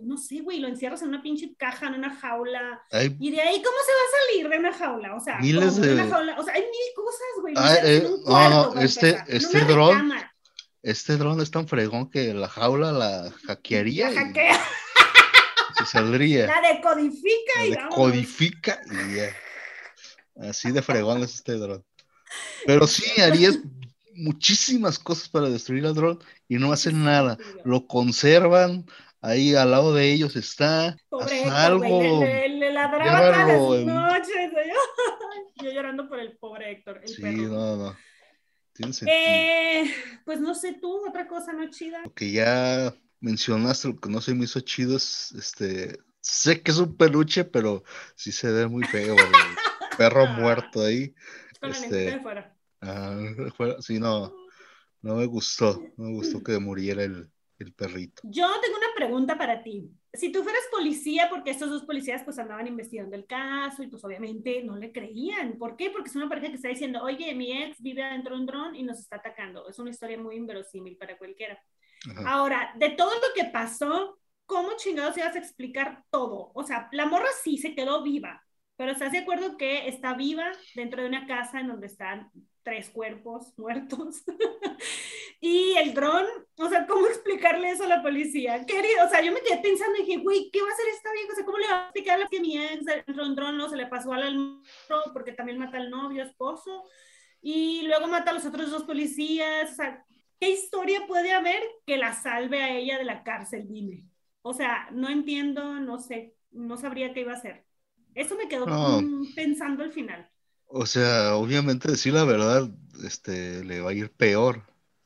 Speaker 2: no sé, güey, lo encierras en una pinche caja, en una jaula. Y de ahí, ¿cómo se va a salir de una jaula? O sea,
Speaker 1: Miles de-
Speaker 2: una jaula. O sea, hay mil cosas, güey.
Speaker 1: Ah, eh, no, no, este- este
Speaker 2: una
Speaker 1: dron
Speaker 2: recámara.
Speaker 1: Este dron es tan fregón que la jaula la hackearía
Speaker 2: La hackea,
Speaker 1: se saldría.
Speaker 2: la decodifica
Speaker 1: La
Speaker 2: y
Speaker 1: decodifica y ya. Así de fregón es este dron. Pero sí, harías muchísimas cosas para destruir al dron y no hacen nada. Lo conservan, ahí al lado de ellos está.
Speaker 2: Pobre Héctor,
Speaker 1: algo.
Speaker 2: le, le, le ladraba todas las
Speaker 1: en-
Speaker 2: noches. güey. [LAUGHS] Yo llorando por el pobre Héctor, el
Speaker 1: Sí,
Speaker 2: perro.
Speaker 1: no, no. Tiene sentido.
Speaker 2: Eh, pues no sé tú, otra cosa no chida.
Speaker 1: Lo que ya mencionaste, lo que no se me hizo chido es, este, sé que es un peluche, pero sí se ve muy feo, el [LAUGHS] perro muerto ahí.
Speaker 2: Con la
Speaker 1: Este,
Speaker 2: lengüita de fuera.
Speaker 1: Ah, [LAUGHS] sí, no, no me gustó, no me gustó [LAUGHS] que muriera el, el perrito.
Speaker 2: Yo tengo una pregunta para ti. Si tú fueras policía, porque estos dos policías pues andaban investigando el caso y pues obviamente no le creían. ¿Por qué? Porque es una pareja que está diciendo, oye, mi ex vive adentro de un dron y nos está atacando. Es una historia muy inverosímil para cualquiera.
Speaker 1: Ajá.
Speaker 2: Ahora, de todo lo que pasó, ¿cómo chingados ibas a explicar todo? O sea, la morra sí se quedó viva, pero ¿estás de acuerdo que está viva dentro de una casa en donde están tres cuerpos [LAUGHS] muertos? Y el dron, o sea, ¿cómo explicarle eso a la policía? ¿Qué haría? O sea, yo me quedé pensando y dije, güey, ¿qué va a hacer esta vieja? O sea, ¿cómo le va a explicar a la que mi ex de un dron no se le pasó al almuerzo porque también mata al novio, esposo? Y luego mata a los otros dos policías, o sea, ¿qué historia puede haber que la salve a ella de la cárcel? Dime. O sea, no entiendo, no sé, no sabría qué iba a hacer. Eso me quedó
Speaker 1: No.
Speaker 2: mm, pensando al final.
Speaker 1: O sea, obviamente decir la verdad, este, le va a ir peor.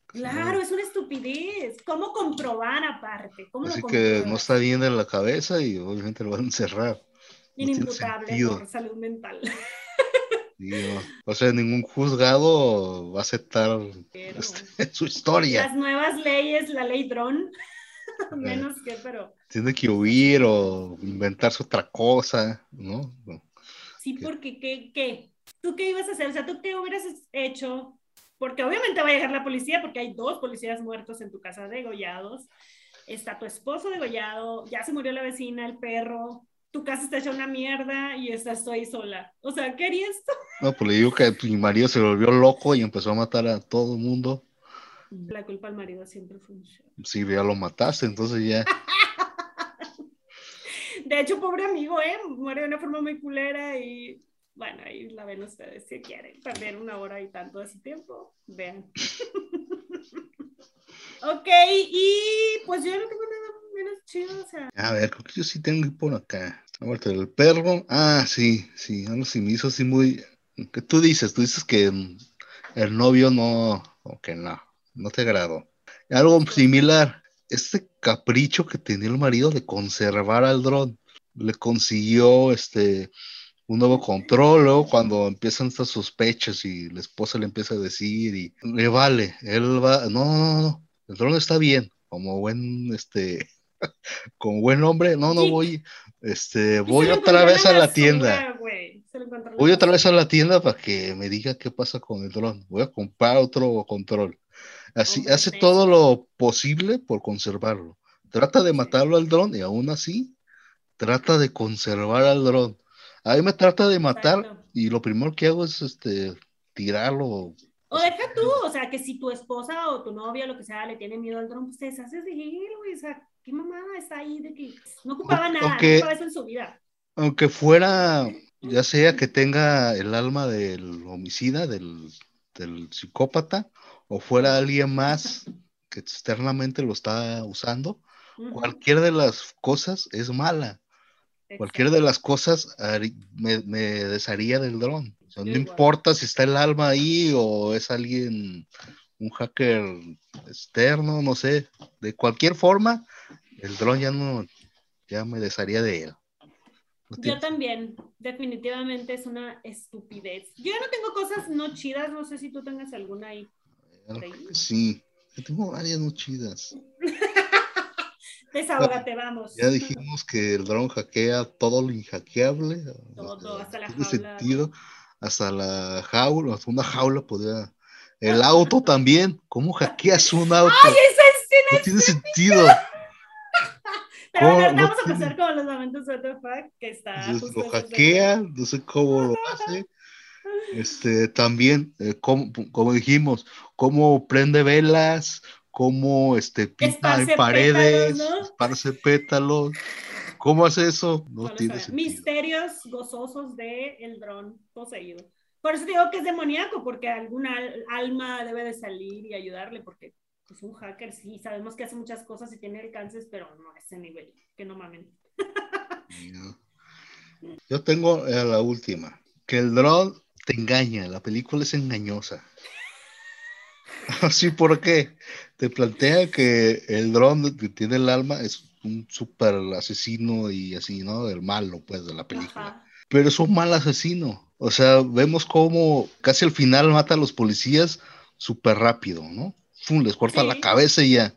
Speaker 2: Claro, es una estupidez. ¿Cómo comprobar aparte? ¿Cómo
Speaker 1: Así
Speaker 2: lo
Speaker 1: que no está bien de la cabeza y obviamente lo van a encerrar. no
Speaker 2: Inimputable
Speaker 1: sentido.
Speaker 2: por salud mental.
Speaker 1: Sí, no. O sea, ningún juzgado va a aceptar
Speaker 2: Pero
Speaker 1: este, [LAUGHS] su historia.
Speaker 2: las nuevas leyes, la ley dron, [LAUGHS] menos que, pero
Speaker 1: Tiene que huir o inventarse otra cosa, ¿no?
Speaker 2: sí,
Speaker 1: ¿Qué?
Speaker 2: porque ¿qué, qué? ¿Tú qué ibas a hacer? O sea, ¿tú qué hubieras hecho? Porque obviamente va a llegar la policía porque hay dos policías muertos en tu casa degollados. Está tu esposo degollado, ya se murió la vecina, el perro, tu casa está hecha una mierda y estás ahí sola. O sea, ¿qué harías tú?
Speaker 1: No, pues le digo que mi marido se volvió loco y empezó a matar a todo el mundo.
Speaker 2: La culpa al marido siempre funciona.
Speaker 1: Sí, ya lo mataste, entonces ya. [LAUGHS]
Speaker 2: De hecho, pobre amigo, ¿eh? Muere de una forma muy culera y bueno, ahí la ven ustedes si quieren perder una hora y tanto de su tiempo. Vean. [LAUGHS] ok, y pues yo no tengo nada menos chido, o sea.
Speaker 1: A ver, creo que yo sí tengo que ir por acá. Ahorita el perro. Ah, sí, sí. Algo sí me hizo así muy. ¿Qué tú dices? Tú dices que mm, el novio no. O que no. No te agradó. Algo similar. Este capricho que tenía el marido de conservar al dron. Le consiguió este un nuevo control, luego cuando empiezan estas sospechas y la esposa le empieza a decir y le vale, él va, no, no, no, el dron está bien, como buen, este, [LAUGHS] como buen hombre, no, no
Speaker 2: Sí.
Speaker 1: voy, este, voy otra vez a la tienda, voy otra vez a la tienda para que me diga qué pasa con el dron, voy a comprar otro control. Así, hace todo lo posible por conservarlo. Trata de matarlo al dron y aún así trata de conservar al dron. A mí me trata de matar
Speaker 2: Exacto.
Speaker 1: y lo primero que hago es este tirarlo.
Speaker 2: O deja tú, o sea, que si tu esposa o tu novia o lo que sea le tiene miedo al dron, pues te deshaces de él, güey. O sea, qué mamada está ahí de que no ocupaba nada,
Speaker 1: aunque-
Speaker 2: no ocupaba eso en su vida.
Speaker 1: Aunque fuera, ya sea que tenga el alma del homicida, del, del psicópata, o fuera alguien más que externamente lo está usando,
Speaker 2: Ujú.
Speaker 1: cualquiera de las cosas es mala. Cualquiera de las cosas me, me desharía del dron. O sea,
Speaker 2: Yo
Speaker 1: no
Speaker 2: igual.
Speaker 1: importa si está el alma ahí o es alguien un hacker externo, no sé, de cualquier forma, el dron ya no, ya me desharía de él.
Speaker 2: Yo también, definitivamente es una estupidez. Yo ya no tengo cosas no chidas, no sé si tú tengas alguna ahí.
Speaker 1: Sí, yo tengo varias no chidas.
Speaker 2: Desahógate, vamos.
Speaker 1: Ya dijimos que el dron hackea todo lo inhackeable.
Speaker 2: Todo, hasta la
Speaker 1: jaula. sentido, hasta la jaula, hasta una jaula podría. El auto también. ¿Cómo hackeas un auto?
Speaker 2: ¡Ay, esa escena
Speaker 1: no tiene sentido. [LAUGHS]
Speaker 2: Pero bueno, vamos a pasar con los momentos de fuck que está.
Speaker 1: Lo hackea, no sé cómo lo hace. [LAUGHS] Este, también, eh, como, como, dijimos, cómo prende velas, cómo este, pinta en paredes, pétalos, ¿no? esparce pétalos. ¿Cómo hace eso? No, tiene sentido.
Speaker 2: Misterios gozosos del el dron poseído. Por eso digo que es demoníaco, porque alguna alma debe de salir y ayudarle, porque pues un hacker sí, sabemos que hace muchas cosas y tiene alcances, pero no a ese nivel, que no mamen.
Speaker 1: Yo tengo la última, que el dron te engaña, la película es engañosa. [LAUGHS] Así, ¿por qué? Te plantea que el dron que tiene el alma es un súper asesino y así, ¿no? El malo, pues, de la película. Pero es un mal asesino. O sea, vemos cómo casi al final mata a los policías súper rápido, ¿no? Fum, les corta la cabeza y ya.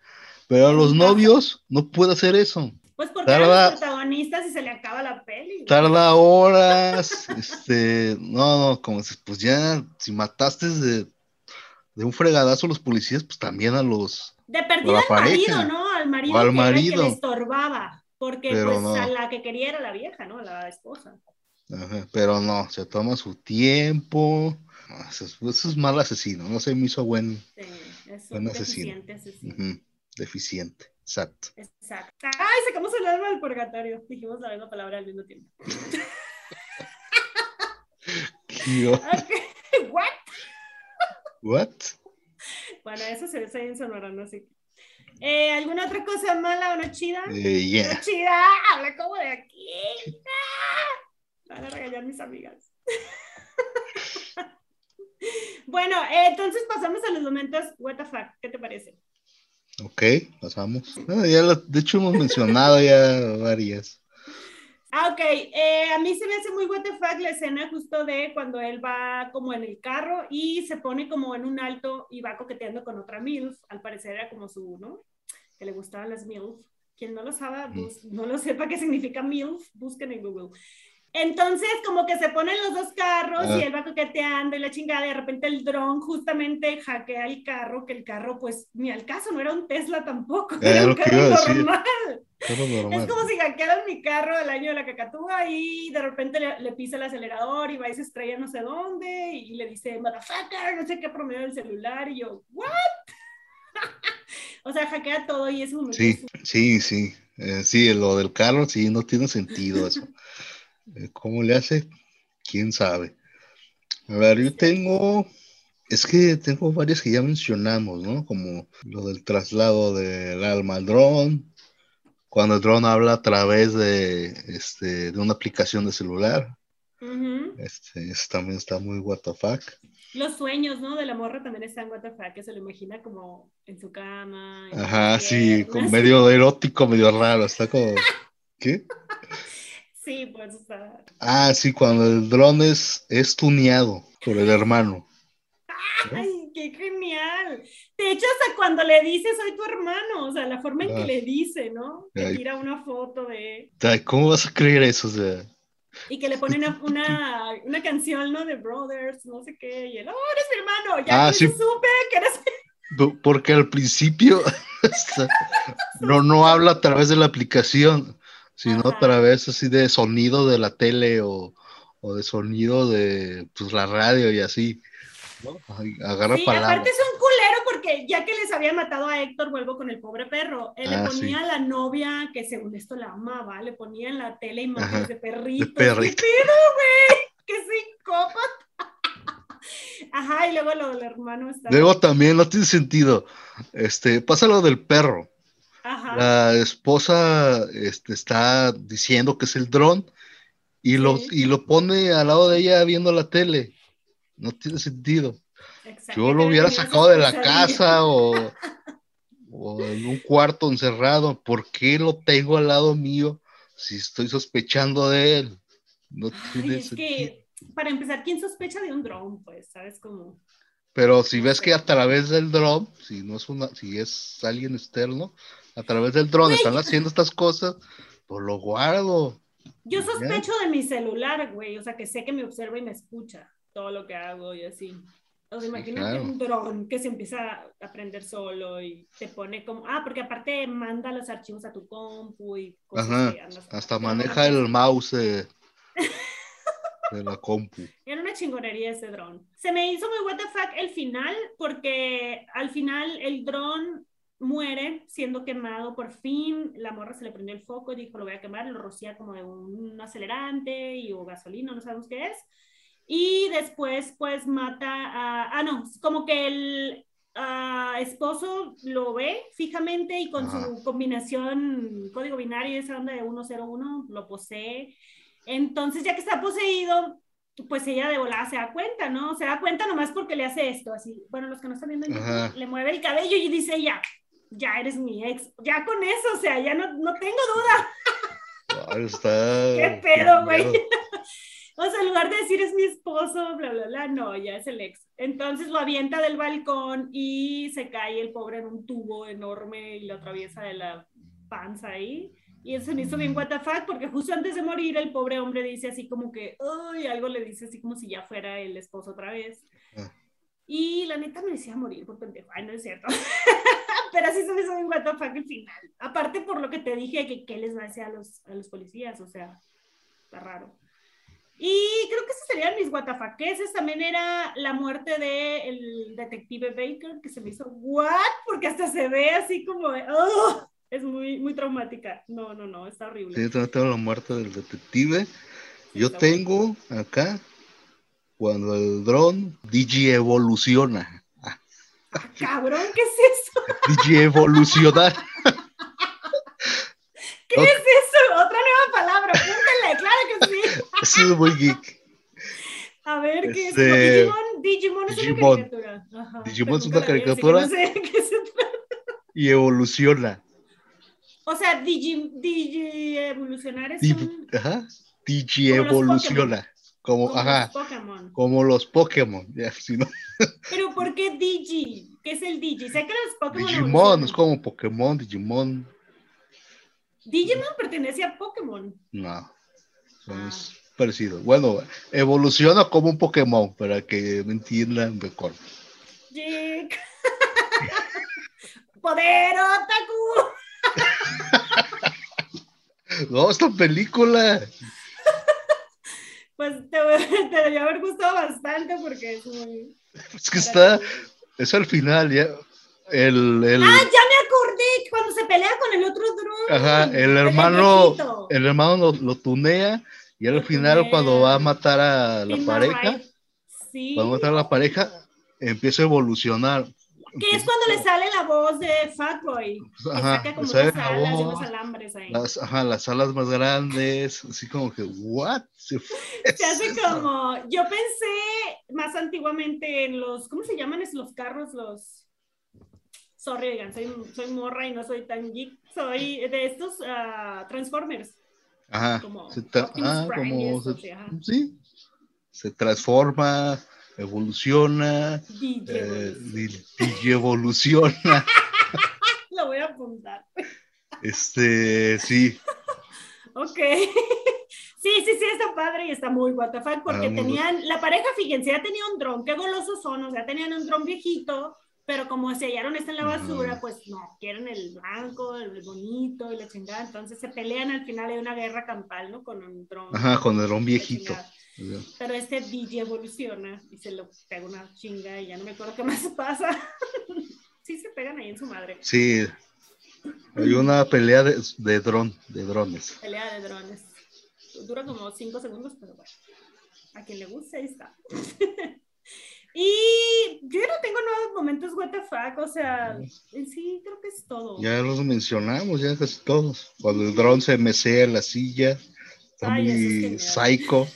Speaker 1: Pero a los novios no puede hacer eso.
Speaker 2: Pues porque tarda, los protagonistas y se le acaba la peli.
Speaker 1: Tarda horas, [LAUGHS] este, no, no, como pues ya, si mataste de de un fregadazo los policías, pues también a los.
Speaker 2: De perdida al marido, ¿no? Al marido, al marido. Que, le estorbaba. Porque pues a la que quería era la vieja, ¿no? La esposa.
Speaker 1: Ajá, pero no, se toma su tiempo. Eso, es mal asesino, no se me hizo buen, sí, buen asesino. Deficiente, asesino. Deficiente, exacto.
Speaker 2: Exacto. Ay, sacamos el alma del purgatorio. Dijimos la misma palabra al mismo tiempo. [LAUGHS] [LAUGHS] okay. What? Bueno, eso se ve en sonora, no sé. Eh, ¿Alguna otra cosa mala o no chida?
Speaker 1: Eh, yeah.
Speaker 2: No chida, habla como de aquí. Van a regañar mis amigas. [LAUGHS] bueno, eh, entonces pasamos a los momentos what the fuck, ¿qué te parece?
Speaker 1: Ok, pasamos. ya de hecho hemos mencionado ya varias.
Speaker 2: Ah, ok. Eh, a mí se me hace muy what la escena justo de cuando él va como en el carro y se pone como en un alto y va coqueteando con otra MILF. Al parecer era como su, ¿no? Que le gustaban las MILF. Quien no lo sabe, mm. no lo sepa qué significa MILF, busquen en Google. Entonces, como que se ponen los dos carros y él va coqueteando y la chingada, y de repente el dron justamente hackea el carro, que el carro, pues, ni al caso, no era un Tesla tampoco, [LAUGHS] era, un carro normal. Es como si hackearan mi carro el año de la cacatúa y de repente le, pisa el acelerador y va y se estrella no sé dónde y le dice, motherfucker, no sé qué promedio del celular y yo, ¿what? [LAUGHS] o sea, hackea todo y es un...
Speaker 1: Sí, sí, sí. Eh, sí, lo del carro, sí, no tiene sentido eso. Eh, ¿Cómo le hace? ¿Quién sabe? A ver, yo tengo, es que tengo varias que ya mencionamos, ¿no? Como lo del traslado del alma al dron, cuando el dron habla a través de, este, de una aplicación de celular. este, eso también está muy what the fuck.
Speaker 2: Los sueños, ¿no? De la morra también están what the fuck, que se lo imagina como en su cama.
Speaker 1: Ajá, sí, como medio erótico, medio raro, está como... ¿Qué? [LAUGHS]
Speaker 2: Sí, pues, o
Speaker 1: Ah, sí, cuando el dron es, es tuneado por el hermano.
Speaker 2: ¡Ay, qué genial! De hecho, hasta cuando le dice soy tu hermano, o sea, la forma en que ah. le dice, ¿no? Que tira una foto de...
Speaker 1: ¿Cómo vas a creer eso? O sea...
Speaker 2: Y que le ponen [LAUGHS] una, una, canción, ¿no? De Brothers, no sé qué, y él, oh, eres mi hermano, ya ah, sí. supe que eres [LAUGHS]
Speaker 1: Porque al principio [LAUGHS] no, no habla a través de la aplicación sino a través así de sonido de la tele o, o de sonido de pues, la radio y así. ¿no? Agarra
Speaker 2: sí, aparte es un culero porque ya que les había matado a Héctor, vuelvo con el pobre perro. Él le ah, ponía a la novia, que según esto la amaba, le ponía en la tele imágenes de perritos. De perrito. güey! [LAUGHS] ¡Qué psicópata! Ajá, y luego lo del hermano está.
Speaker 1: Luego también no tiene sentido. Este, pasa lo del perro. La esposa este, está diciendo que es el dron y, lo, y lo pone al lado de ella viendo la tele. No tiene sentido.
Speaker 2: Exacto.
Speaker 1: Yo lo hubiera sacado de la casa o, [LAUGHS] o en un cuarto encerrado. ¿Por qué lo tengo al lado mío si estoy sospechando de él? No
Speaker 2: Ay,
Speaker 1: tiene
Speaker 2: es
Speaker 1: sentido.
Speaker 2: que, para empezar, ¿quién sospecha de un dron? Pues, ¿sabes cómo?
Speaker 1: Pero si ves que a través del dron, si no es una, si es alguien externo, a través del dron están haciendo estas cosas, pues lo guardo.
Speaker 2: Yo
Speaker 1: Ya.
Speaker 2: sospecho de mi celular, güey, o sea, que sé que me observa y me escucha todo lo que hago y así. O sea,
Speaker 1: Sí,
Speaker 2: imagínate
Speaker 1: claro.
Speaker 2: un dron que se empieza a aprender solo y te pone como, ah, porque aparte manda los archivos a tu compu y cosas
Speaker 1: Ajá,
Speaker 2: que andas-
Speaker 1: Hasta maneja el mouse de, [LAUGHS] de la compu.
Speaker 2: Era una chingonería ese dron. Se me hizo muy what the fuck el final, porque al final el dron muere siendo quemado por fin. La morra se le prendió el foco y dijo: Lo voy a quemar. Lo rocía como de un acelerante y o gasolina, no sabemos qué es. Y después, pues mata a. Ah, no, como que el. ah, esposo lo ve fijamente y con
Speaker 1: Ajá.
Speaker 2: su combinación código binario, esa onda de 101, lo posee. Entonces, ya que está poseído, pues ella de volada se da cuenta, ¿no? Se da cuenta nomás porque le hace esto, así. Bueno, los que no están viendo
Speaker 1: Ajá.
Speaker 2: Le mueve el cabello y dice, ya, ya eres mi ex. Ya con eso, o sea, ya no, no tengo duda.
Speaker 1: Ay, está. [LAUGHS]
Speaker 2: ¿Qué pedo, güey? [LAUGHS] O sea, en lugar de decir es mi esposo, bla, bla, bla, no, ya es el ex. Entonces lo avienta del balcón y se cae el pobre en un tubo enorme y lo atraviesa de la panza ahí. Y eso me hizo bien what the fuck, porque justo antes de morir el pobre hombre dice así como que, uy, algo le dice así como si ya fuera el esposo otra vez.
Speaker 1: Ah.
Speaker 2: Y la neta me decía morir por pendejo, ay, no es cierto. [LAUGHS] Pero así se me hizo bien what the fuck el final. Aparte por lo que te dije, que qué les va a decir a los, a los policías, o sea, está raro. Y creo que esos serían mis guatafaqueses. También era la muerte del detective Baker, que se me hizo, ¿what? Porque hasta se ve así como, de, "Ugh". es muy, muy traumática. No, no, no, está horrible.
Speaker 1: Sí, tengo la muerte del detective. Yo tengo acá cuando el dron digi evoluciona. [LAUGHS]
Speaker 2: Cabrón, ¿qué es eso?
Speaker 1: digi evolucionar. [LAUGHS]
Speaker 2: ¿Qué es eso? Otra nueva palabra, apúntenle, claro que sí. [LAUGHS]
Speaker 1: Eso es muy geek.
Speaker 2: A ver, ¿qué
Speaker 1: Este,
Speaker 2: es? Digimon, Digimon es
Speaker 1: Digimon.
Speaker 2: una caricatura. Ajá,
Speaker 1: Digimon es una caricatura.
Speaker 2: No sé de qué se trata.
Speaker 1: Y evoluciona.
Speaker 2: O sea, Digi, Digi evolucionar es
Speaker 1: Di-
Speaker 2: un,
Speaker 1: Ajá. Digi
Speaker 2: Como
Speaker 1: evoluciona. Como,
Speaker 2: como
Speaker 1: ajá,
Speaker 2: Pokémon.
Speaker 1: como los Pokémon. Ya, [LAUGHS] si no,
Speaker 2: Pero ¿por qué Digi? ¿Qué es el Digi? Sé que los Pokémon
Speaker 1: Digimon
Speaker 2: evolucionan.
Speaker 1: es como Pokémon, Digimon.
Speaker 2: Digimon pertenece a Pokémon.
Speaker 1: No. son-
Speaker 2: Ah.
Speaker 1: Es parecido. Bueno, evoluciona como un Pokémon para que me entiendan mejor.
Speaker 2: Jig. [LAUGHS] ¡Poder Otaku! [LAUGHS]
Speaker 1: No, esta película.
Speaker 2: Pues te, [LAUGHS] te debería haber gustado bastante porque es muy...
Speaker 1: Es que está. Es al final, ya. El, el,
Speaker 2: ¡Ah, ya me acordé! Cuando se pelea con el otro dron.
Speaker 1: ajá, el hermano, el hermano lo, lo tunea y al
Speaker 2: Lo
Speaker 1: final
Speaker 2: tunea.
Speaker 1: cuando va a matar a la pareja, va a matar a la pareja, empieza a evolucionar.
Speaker 2: Que es cuando le sale la voz de Fatboy.
Speaker 1: Ajá,
Speaker 2: saca como unas
Speaker 1: la
Speaker 2: alas y unos alambres ahí.
Speaker 1: las, ajá, las alas más grandes, así como que, ¿what? Se, [LAUGHS]
Speaker 2: Se hace como, yo pensé más antiguamente en los, ¿cómo se llaman esos los carros? Los, sorry, oigan, soy, soy morra y no soy tan geek, soy de estos ah, Transformers,
Speaker 1: Ajá,
Speaker 2: como
Speaker 1: se tra- ah, como se-
Speaker 2: sí,
Speaker 1: se transforma, evoluciona, eh, digievoluciona, [LAUGHS]
Speaker 2: lo voy a apuntar.
Speaker 1: este, sí,
Speaker 2: Ok. [LAUGHS] Sí, sí, sí, está padre y está muy what the fuck, porque
Speaker 1: Ah, muy
Speaker 2: tenían, la pareja, fíjense, ya tenía un dron, qué golosos son, o sea, tenían un dron viejito, pero como se hallaron este en la basura, pues no, quieren el blanco, el bonito y la chingada, entonces se pelean al final de una guerra campal, ¿no? Con un dron.
Speaker 1: ajá, con el
Speaker 2: la
Speaker 1: viejito.
Speaker 2: chingada. Pero este DJ evoluciona y se lo pega una chinga y ya no me acuerdo qué más pasa. [LAUGHS] sí se pegan ahí en su madre.
Speaker 1: Sí, hay una pelea de, de dron, de drones.
Speaker 2: Pelea de drones. Dura como 5 segundos, pero bueno. A quien le guste, ahí está. [LAUGHS] y yo ya no tengo nuevos momentos fuck, o sea, en sí creo que es todo.
Speaker 1: Ya los mencionamos, ya casi todos. Cuando el dron se mesea en la silla, está
Speaker 2: Ay, es
Speaker 1: muy psycho.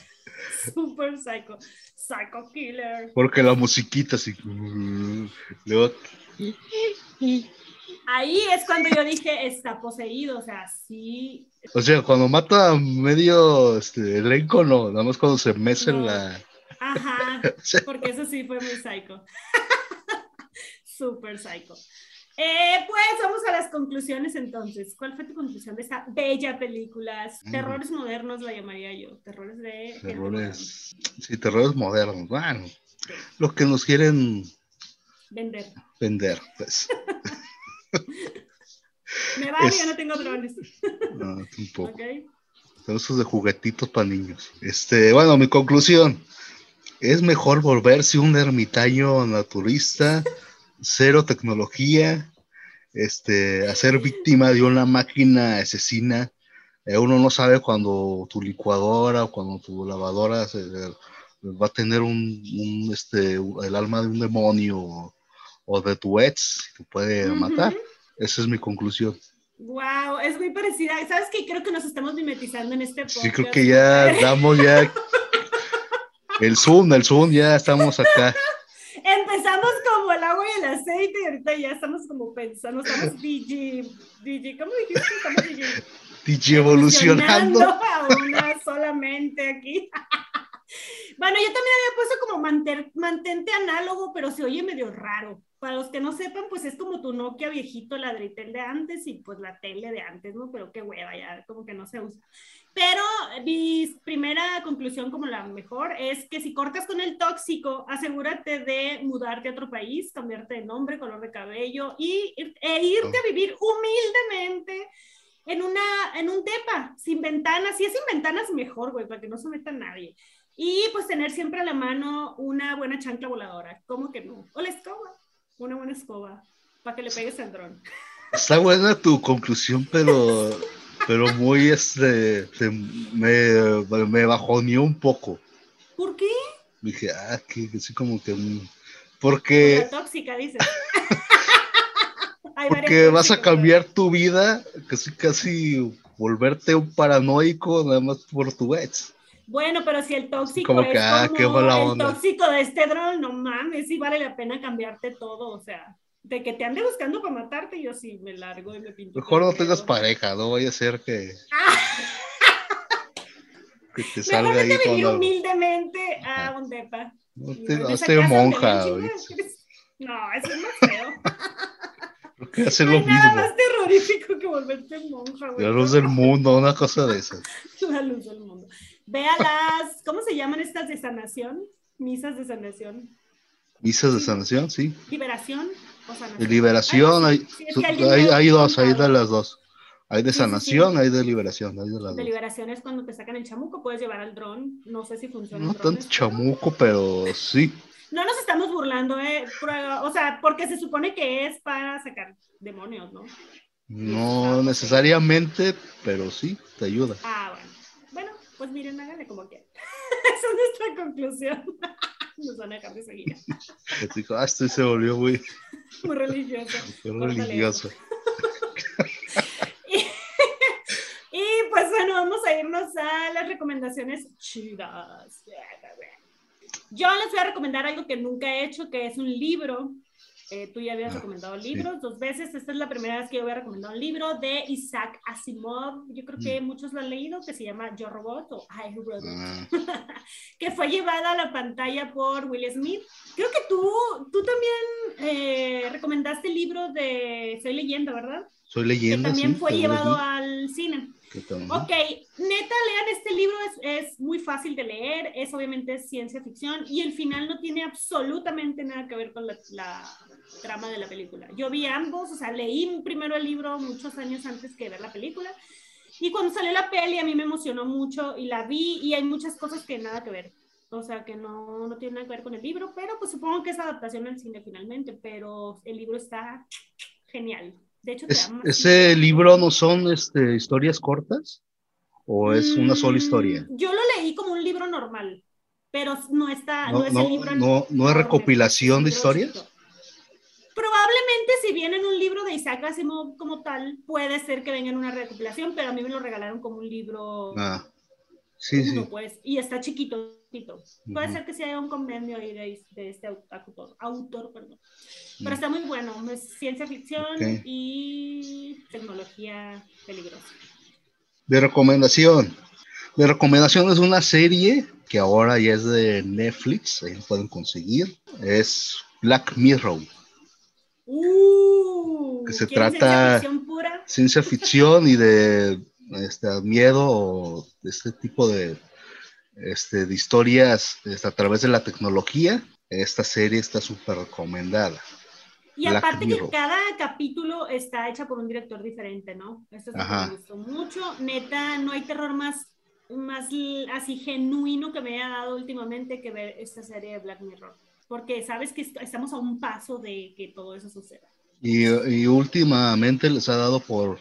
Speaker 2: Super psycho. Psycho Killer.
Speaker 1: Porque la musiquita así.
Speaker 2: Ahí es cuando yo dije, está poseído, o sea, sí.
Speaker 1: o sea, cuando mata a medio este, elenco, no, nada más cuando se mece
Speaker 2: No.
Speaker 1: la.
Speaker 2: Ajá, [LAUGHS] porque eso sí fue muy psycho. [LAUGHS] Súper psycho. Eh, pues vamos a las conclusiones entonces. ¿Cuál fue tu conclusión de esta bella película?
Speaker 1: Mm.
Speaker 2: Terrores modernos la llamaría yo. Terrores de...
Speaker 1: terrores. Sí, terrores modernos. Bueno, los que nos quieren
Speaker 2: Vender.
Speaker 1: vender, pues. [LAUGHS]
Speaker 2: Me vale,
Speaker 1: Es-
Speaker 2: yo no tengo drones. [LAUGHS]
Speaker 1: No, un poco.
Speaker 2: ¿Ok?
Speaker 1: Son esos de juguetitos para niños. Este, bueno, mi conclusión. Es mejor volverse un ermitaño naturista, cero tecnología, este, a ser víctima de una máquina asesina. Eh, uno no sabe cuando tu licuadora o cuando tu lavadora se- va a tener un, un, este, el alma de un demonio o, o de tu ex y te puede matar. Esa es mi conclusión.
Speaker 2: Wow, es muy parecida. ¿Sabes qué? Creo que nos estamos mimetizando en este podcast.
Speaker 1: Sí, creo que ya [LAUGHS] damos ya el Zoom, el Zoom, ya estamos acá. [LAUGHS]
Speaker 2: Empezamos como el agua y el aceite y ahorita ya estamos como pensando, estamos [LAUGHS] DJ, DJ, ¿cómo dijiste? Estamos DJ.
Speaker 1: DJ evolucionando.
Speaker 2: a una solamente aquí. [LAUGHS] bueno, yo también había puesto como manter- mantente análogo, pero se oye medio raro. Para los que no sepan, pues es como tu Nokia viejito ladritel de antes y pues la tele de antes, ¿no? Pero qué hueva, ya como que no se usa. Pero mi primera conclusión, como la mejor, es que si cortas con el tóxico, asegúrate de mudarte a otro país, cambiarte de nombre, color de cabello y, e irte a vivir humildemente en, una, en un depa, sin ventanas. Si es sin ventanas, mejor, güey, para que no se meta nadie. Y pues tener siempre a la mano una buena chancla voladora. ¿Cómo que no? O la escoba, una buena escoba, para que le pegues al dron.
Speaker 1: Está buena tu conclusión, pero, pero muy, este, este, me, me bajoneó un poco.
Speaker 2: ¿Por qué?
Speaker 1: Dije, ah, que así como que, mm, porque,
Speaker 2: tóxica, dices.
Speaker 1: Porque vas a cambiar tu vida, casi, casi volverte un paranoico nada más por tu ex.
Speaker 2: Bueno, pero si el tóxico
Speaker 1: Como
Speaker 2: es
Speaker 1: que, ah,
Speaker 2: como el
Speaker 1: onda.
Speaker 2: tóxico de este dron, no mames, sí vale la pena cambiarte todo, o sea, de que te ande buscando para matarte, yo sí me largo y me pinto.
Speaker 1: Mejor no tengas pareja, no vaya a ser que, que te
Speaker 2: Mejor
Speaker 1: salga ahí
Speaker 2: vivir humildemente a un depa.
Speaker 1: No te, no
Speaker 2: donde
Speaker 1: monja.
Speaker 2: No, eso es más feo. [LAUGHS]
Speaker 1: Creo que hace
Speaker 2: No
Speaker 1: lo
Speaker 2: hay nada
Speaker 1: mismo.
Speaker 2: más terrorífico que volverte monja, güey.
Speaker 1: La luz del mundo, una cosa de esas. [LAUGHS]
Speaker 2: La luz del mundo. Vea las, ¿cómo se llaman estas de sanación? Misas de sanación.
Speaker 1: Misas de sanación, sí.
Speaker 2: ¿Liberación o sanación?
Speaker 1: Liberación,
Speaker 2: Ay,
Speaker 1: hay,
Speaker 2: sí, es que
Speaker 1: hay, hay
Speaker 2: ha
Speaker 1: dos, hay de las dos. Hay de
Speaker 2: Sí, sí, sí.
Speaker 1: sanación, hay de liberación, hay de las
Speaker 2: De
Speaker 1: dos.
Speaker 2: liberación es cuando te sacan el chamuco, puedes llevar al dron. No sé si funciona.
Speaker 1: No tanto chamuco, pero sí.
Speaker 2: No nos estamos burlando, ¿eh? Prueba- O sea, porque se supone que es para sacar demonios, ¿no?
Speaker 1: No necesariamente, pero sí, te ayuda.
Speaker 2: Ah, bueno. Pues miren, háganle como quieran. [LAUGHS] Esa es nuestra conclusión. [LAUGHS] Nos van a dejar de seguir. [LAUGHS]
Speaker 1: Dijo, ah, este se volvió muy,
Speaker 2: Muy religioso.
Speaker 1: muy religioso.
Speaker 2: Y, y, pues bueno, vamos a irnos a las recomendaciones chidas. Yo les voy a recomendar algo que nunca he hecho, que es un libro. Eh, tú ya habías
Speaker 1: Ah,
Speaker 2: recomendado
Speaker 1: sí.
Speaker 2: libros dos veces. Esta es la primera vez que yo voy a recomendar un libro de Isaac Asimov. Yo creo que muchos lo han leído, que se llama Yo Robot o I Robot,
Speaker 1: Ah, [LAUGHS]
Speaker 2: que fue llevada a la pantalla por Will Smith. Creo que tú, tú también eh, recomendaste el libro de Soy Leyenda, ¿verdad?
Speaker 1: soy
Speaker 2: Que
Speaker 1: leyenda,
Speaker 2: también
Speaker 1: sí.
Speaker 2: fue
Speaker 1: que
Speaker 2: llevado al cine. Ok, neta, lean este libro, es, es muy fácil de leer, es obviamente ciencia ficción y el final no tiene absolutamente nada que ver con la, la trama de la película. Yo vi ambos, o sea, leí primero el libro muchos años antes que ver la película y cuando salió la peli a mí me emocionó mucho y la vi y hay muchas cosas que nada que ver. O sea, que no, no tiene nada que ver con el libro, pero pues supongo que es adaptación al cine finalmente, pero el libro está genial. De hecho, te
Speaker 1: Es-
Speaker 2: más
Speaker 1: ¿Ese libro no son este, historias cortas? ¿O es una sola
Speaker 2: Mm,
Speaker 1: historia?
Speaker 2: Yo lo leí como un libro normal, pero no está, no,
Speaker 1: No,
Speaker 2: es
Speaker 1: no,
Speaker 2: el libro.
Speaker 1: no, no es recopilación de historias.
Speaker 2: Probablemente si viene en un libro de Isaac Asimov como tal, puede ser que venga en una recopilación, pero a mí me lo regalaron como un libro
Speaker 1: Ah, sí, sí.
Speaker 2: pues, y está chiquito, poquito. Puede ser que sea haya un convenio ahí de, este autor, autor perdón. Pero está muy bueno, es ciencia ficción y tecnología peligrosa.
Speaker 1: De recomendación. De recomendación es una serie que ahora ya es de Netflix, ahí lo pueden conseguir. Es Black Mirror.
Speaker 2: Uh,
Speaker 1: que se trata
Speaker 2: ciencia ficción, pura?
Speaker 1: ciencia ficción y de este, miedo o este tipo de, este, de historias este, a través de la tecnología. Esta serie está súper recomendada.
Speaker 2: Y aparte que cada capítulo está hecha por un director diferente, ¿no? Esto es lo que me gustó mucho. Neta, no hay terror más, más así genuino que me haya dado últimamente que ver esta serie de Black Mirror. Porque sabes que estamos a un paso de que todo eso suceda.
Speaker 1: Y, y últimamente les ha dado por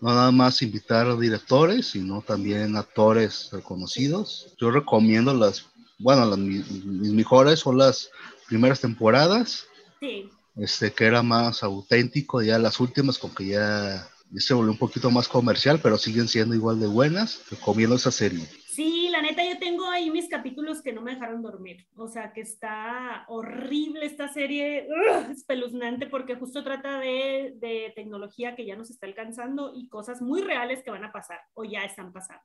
Speaker 1: no nada más invitar directores, sino también actores reconocidos. Yo recomiendo las, bueno, las, mis, mis mejores son las primeras temporadas.
Speaker 2: Sí
Speaker 1: este, que era más auténtico, ya las últimas con que ya, se volvió un poquito más comercial, pero siguen siendo igual de buenas, recomiendo esa serie.
Speaker 2: Sí, la neta, yo tengo ahí mis capítulos que no me dejaron dormir. O sea, que está horrible esta serie, espeluznante, porque justo trata de, tecnología que ya nos está alcanzando y cosas muy reales que van a pasar o ya están pasando.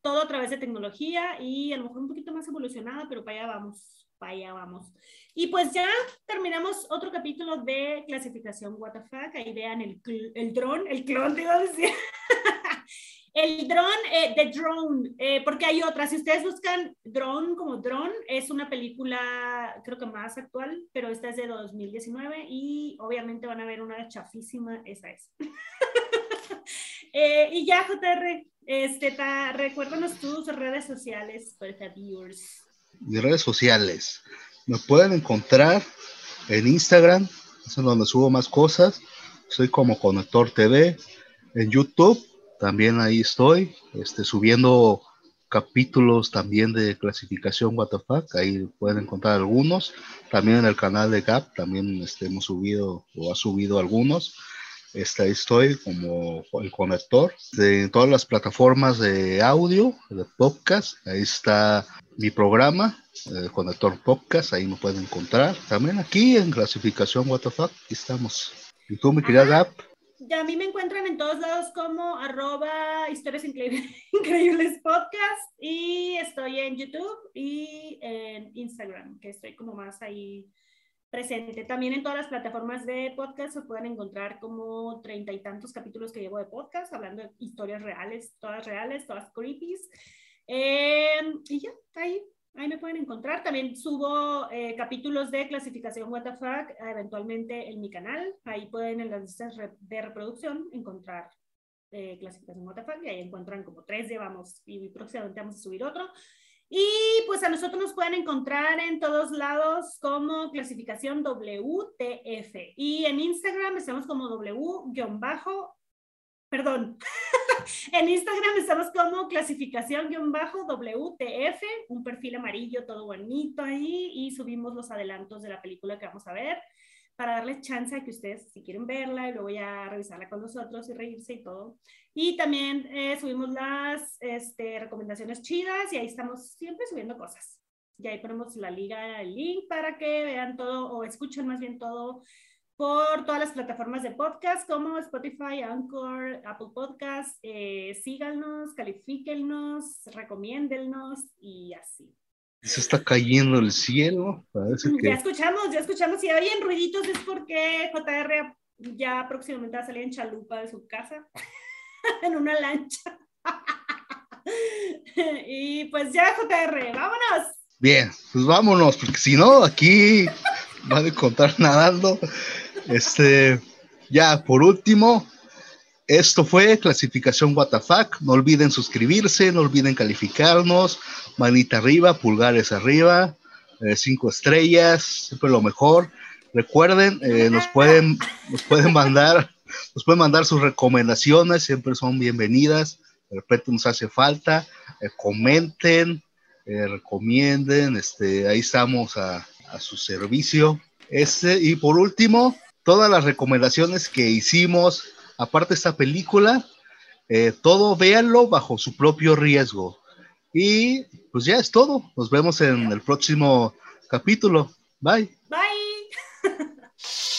Speaker 2: Todo a través de tecnología y a lo mejor un poquito más evolucionada, pero para allá vamos, para allá vamos. Y pues ya terminamos otro capítulo de clasificación WTF. Ahí vean el, el dron, el clon, te iba a decir. [LAUGHS] el dron, eh, The Drone, eh, porque hay otras. Si ustedes buscan drone como drone, es una película, creo que más actual, pero esta es de 2019 y obviamente van a ver una chafísima, esa es. [LAUGHS] eh, y ya, JR, este, recuérdanos tus redes sociales, por favor.
Speaker 1: Mis redes sociales. Me pueden encontrar en Instagram, es donde subo más cosas. Soy como Conector TV. En YouTube, también ahí estoy, este, subiendo capítulos también de clasificación WTF, ahí pueden encontrar algunos. También en el canal de Gap, también este, hemos subido o ha subido algunos. Este, ahí estoy como el conector de todas las plataformas de audio, de podcast. Ahí está mi programa, el conector podcast, ahí me pueden encontrar. También aquí en clasificación WTF, aquí estamos. ¿Y tú, mi querida Gap?
Speaker 2: A mí me encuentran en todos lados como arroba historias [LAUGHS] increíbles podcast y estoy en YouTube y en Instagram, que estoy como más ahí presente. También en todas las plataformas de podcast se pueden encontrar como treinta y tantos capítulos que llevo de podcast, hablando de historias reales, todas reales, todas creepies. Eh, y ya, ahí Ahí me pueden encontrar. También subo eh, capítulos de clasificación WTF eventualmente en mi canal. Ahí pueden en las listas de reproducción encontrar eh, clasificación WTF y ahí encuentran como tres llevamos y próximamente vamos a subir otro. Y pues a nosotros nos pueden encontrar en todos lados como clasificación WTF. Y en Instagram estamos como W- perdón, [LAUGHS] [LAUGHS] en Instagram estamos como clasificación-WTF, un perfil amarillo todo bonito ahí y subimos los adelantos de la película que vamos a ver para darles chance a que ustedes, si quieren verla y luego ya revisarla con nosotros y reírse y todo. Y también eh, subimos las este, recomendaciones chidas y ahí estamos siempre subiendo cosas. Y ahí ponemos la liga, el link para que vean todo o escuchen más bien todo por todas las plataformas de podcast como Spotify, Anchor, Apple Podcast. Eh, síganos, califíquennos, recomiéndennos y así.
Speaker 1: Se está cayendo el cielo. Parece que...
Speaker 2: Ya escuchamos, ya escuchamos. Si oyen ruiditos es porque JR ya próximamente va a salir en chalupa de su casa, [LAUGHS] en una lancha. [LAUGHS] y pues ya, JR, vámonos.
Speaker 1: Bien, pues vámonos, porque si no, aquí van a encontrar nadando. Este, ya, por último, esto fue clasificación WTF. No olviden suscribirse, no olviden calificarnos. Manita arriba, pulgares arriba, eh, cinco estrellas, siempre lo mejor. Recuerden, eh, nos pueden, nos pueden mandar, nos pueden mandar sus recomendaciones, siempre son bienvenidas. De repente nos hace falta. Eh, comenten, recomienden, este, ahí estamos a, a su servicio. Este, y por último, todas las recomendaciones que hicimos, aparte de esta película, eh, todo véanlo bajo su propio riesgo. Y pues ya es todo. Nos vemos en el próximo capítulo. Bye.
Speaker 2: Bye. [LAUGHS]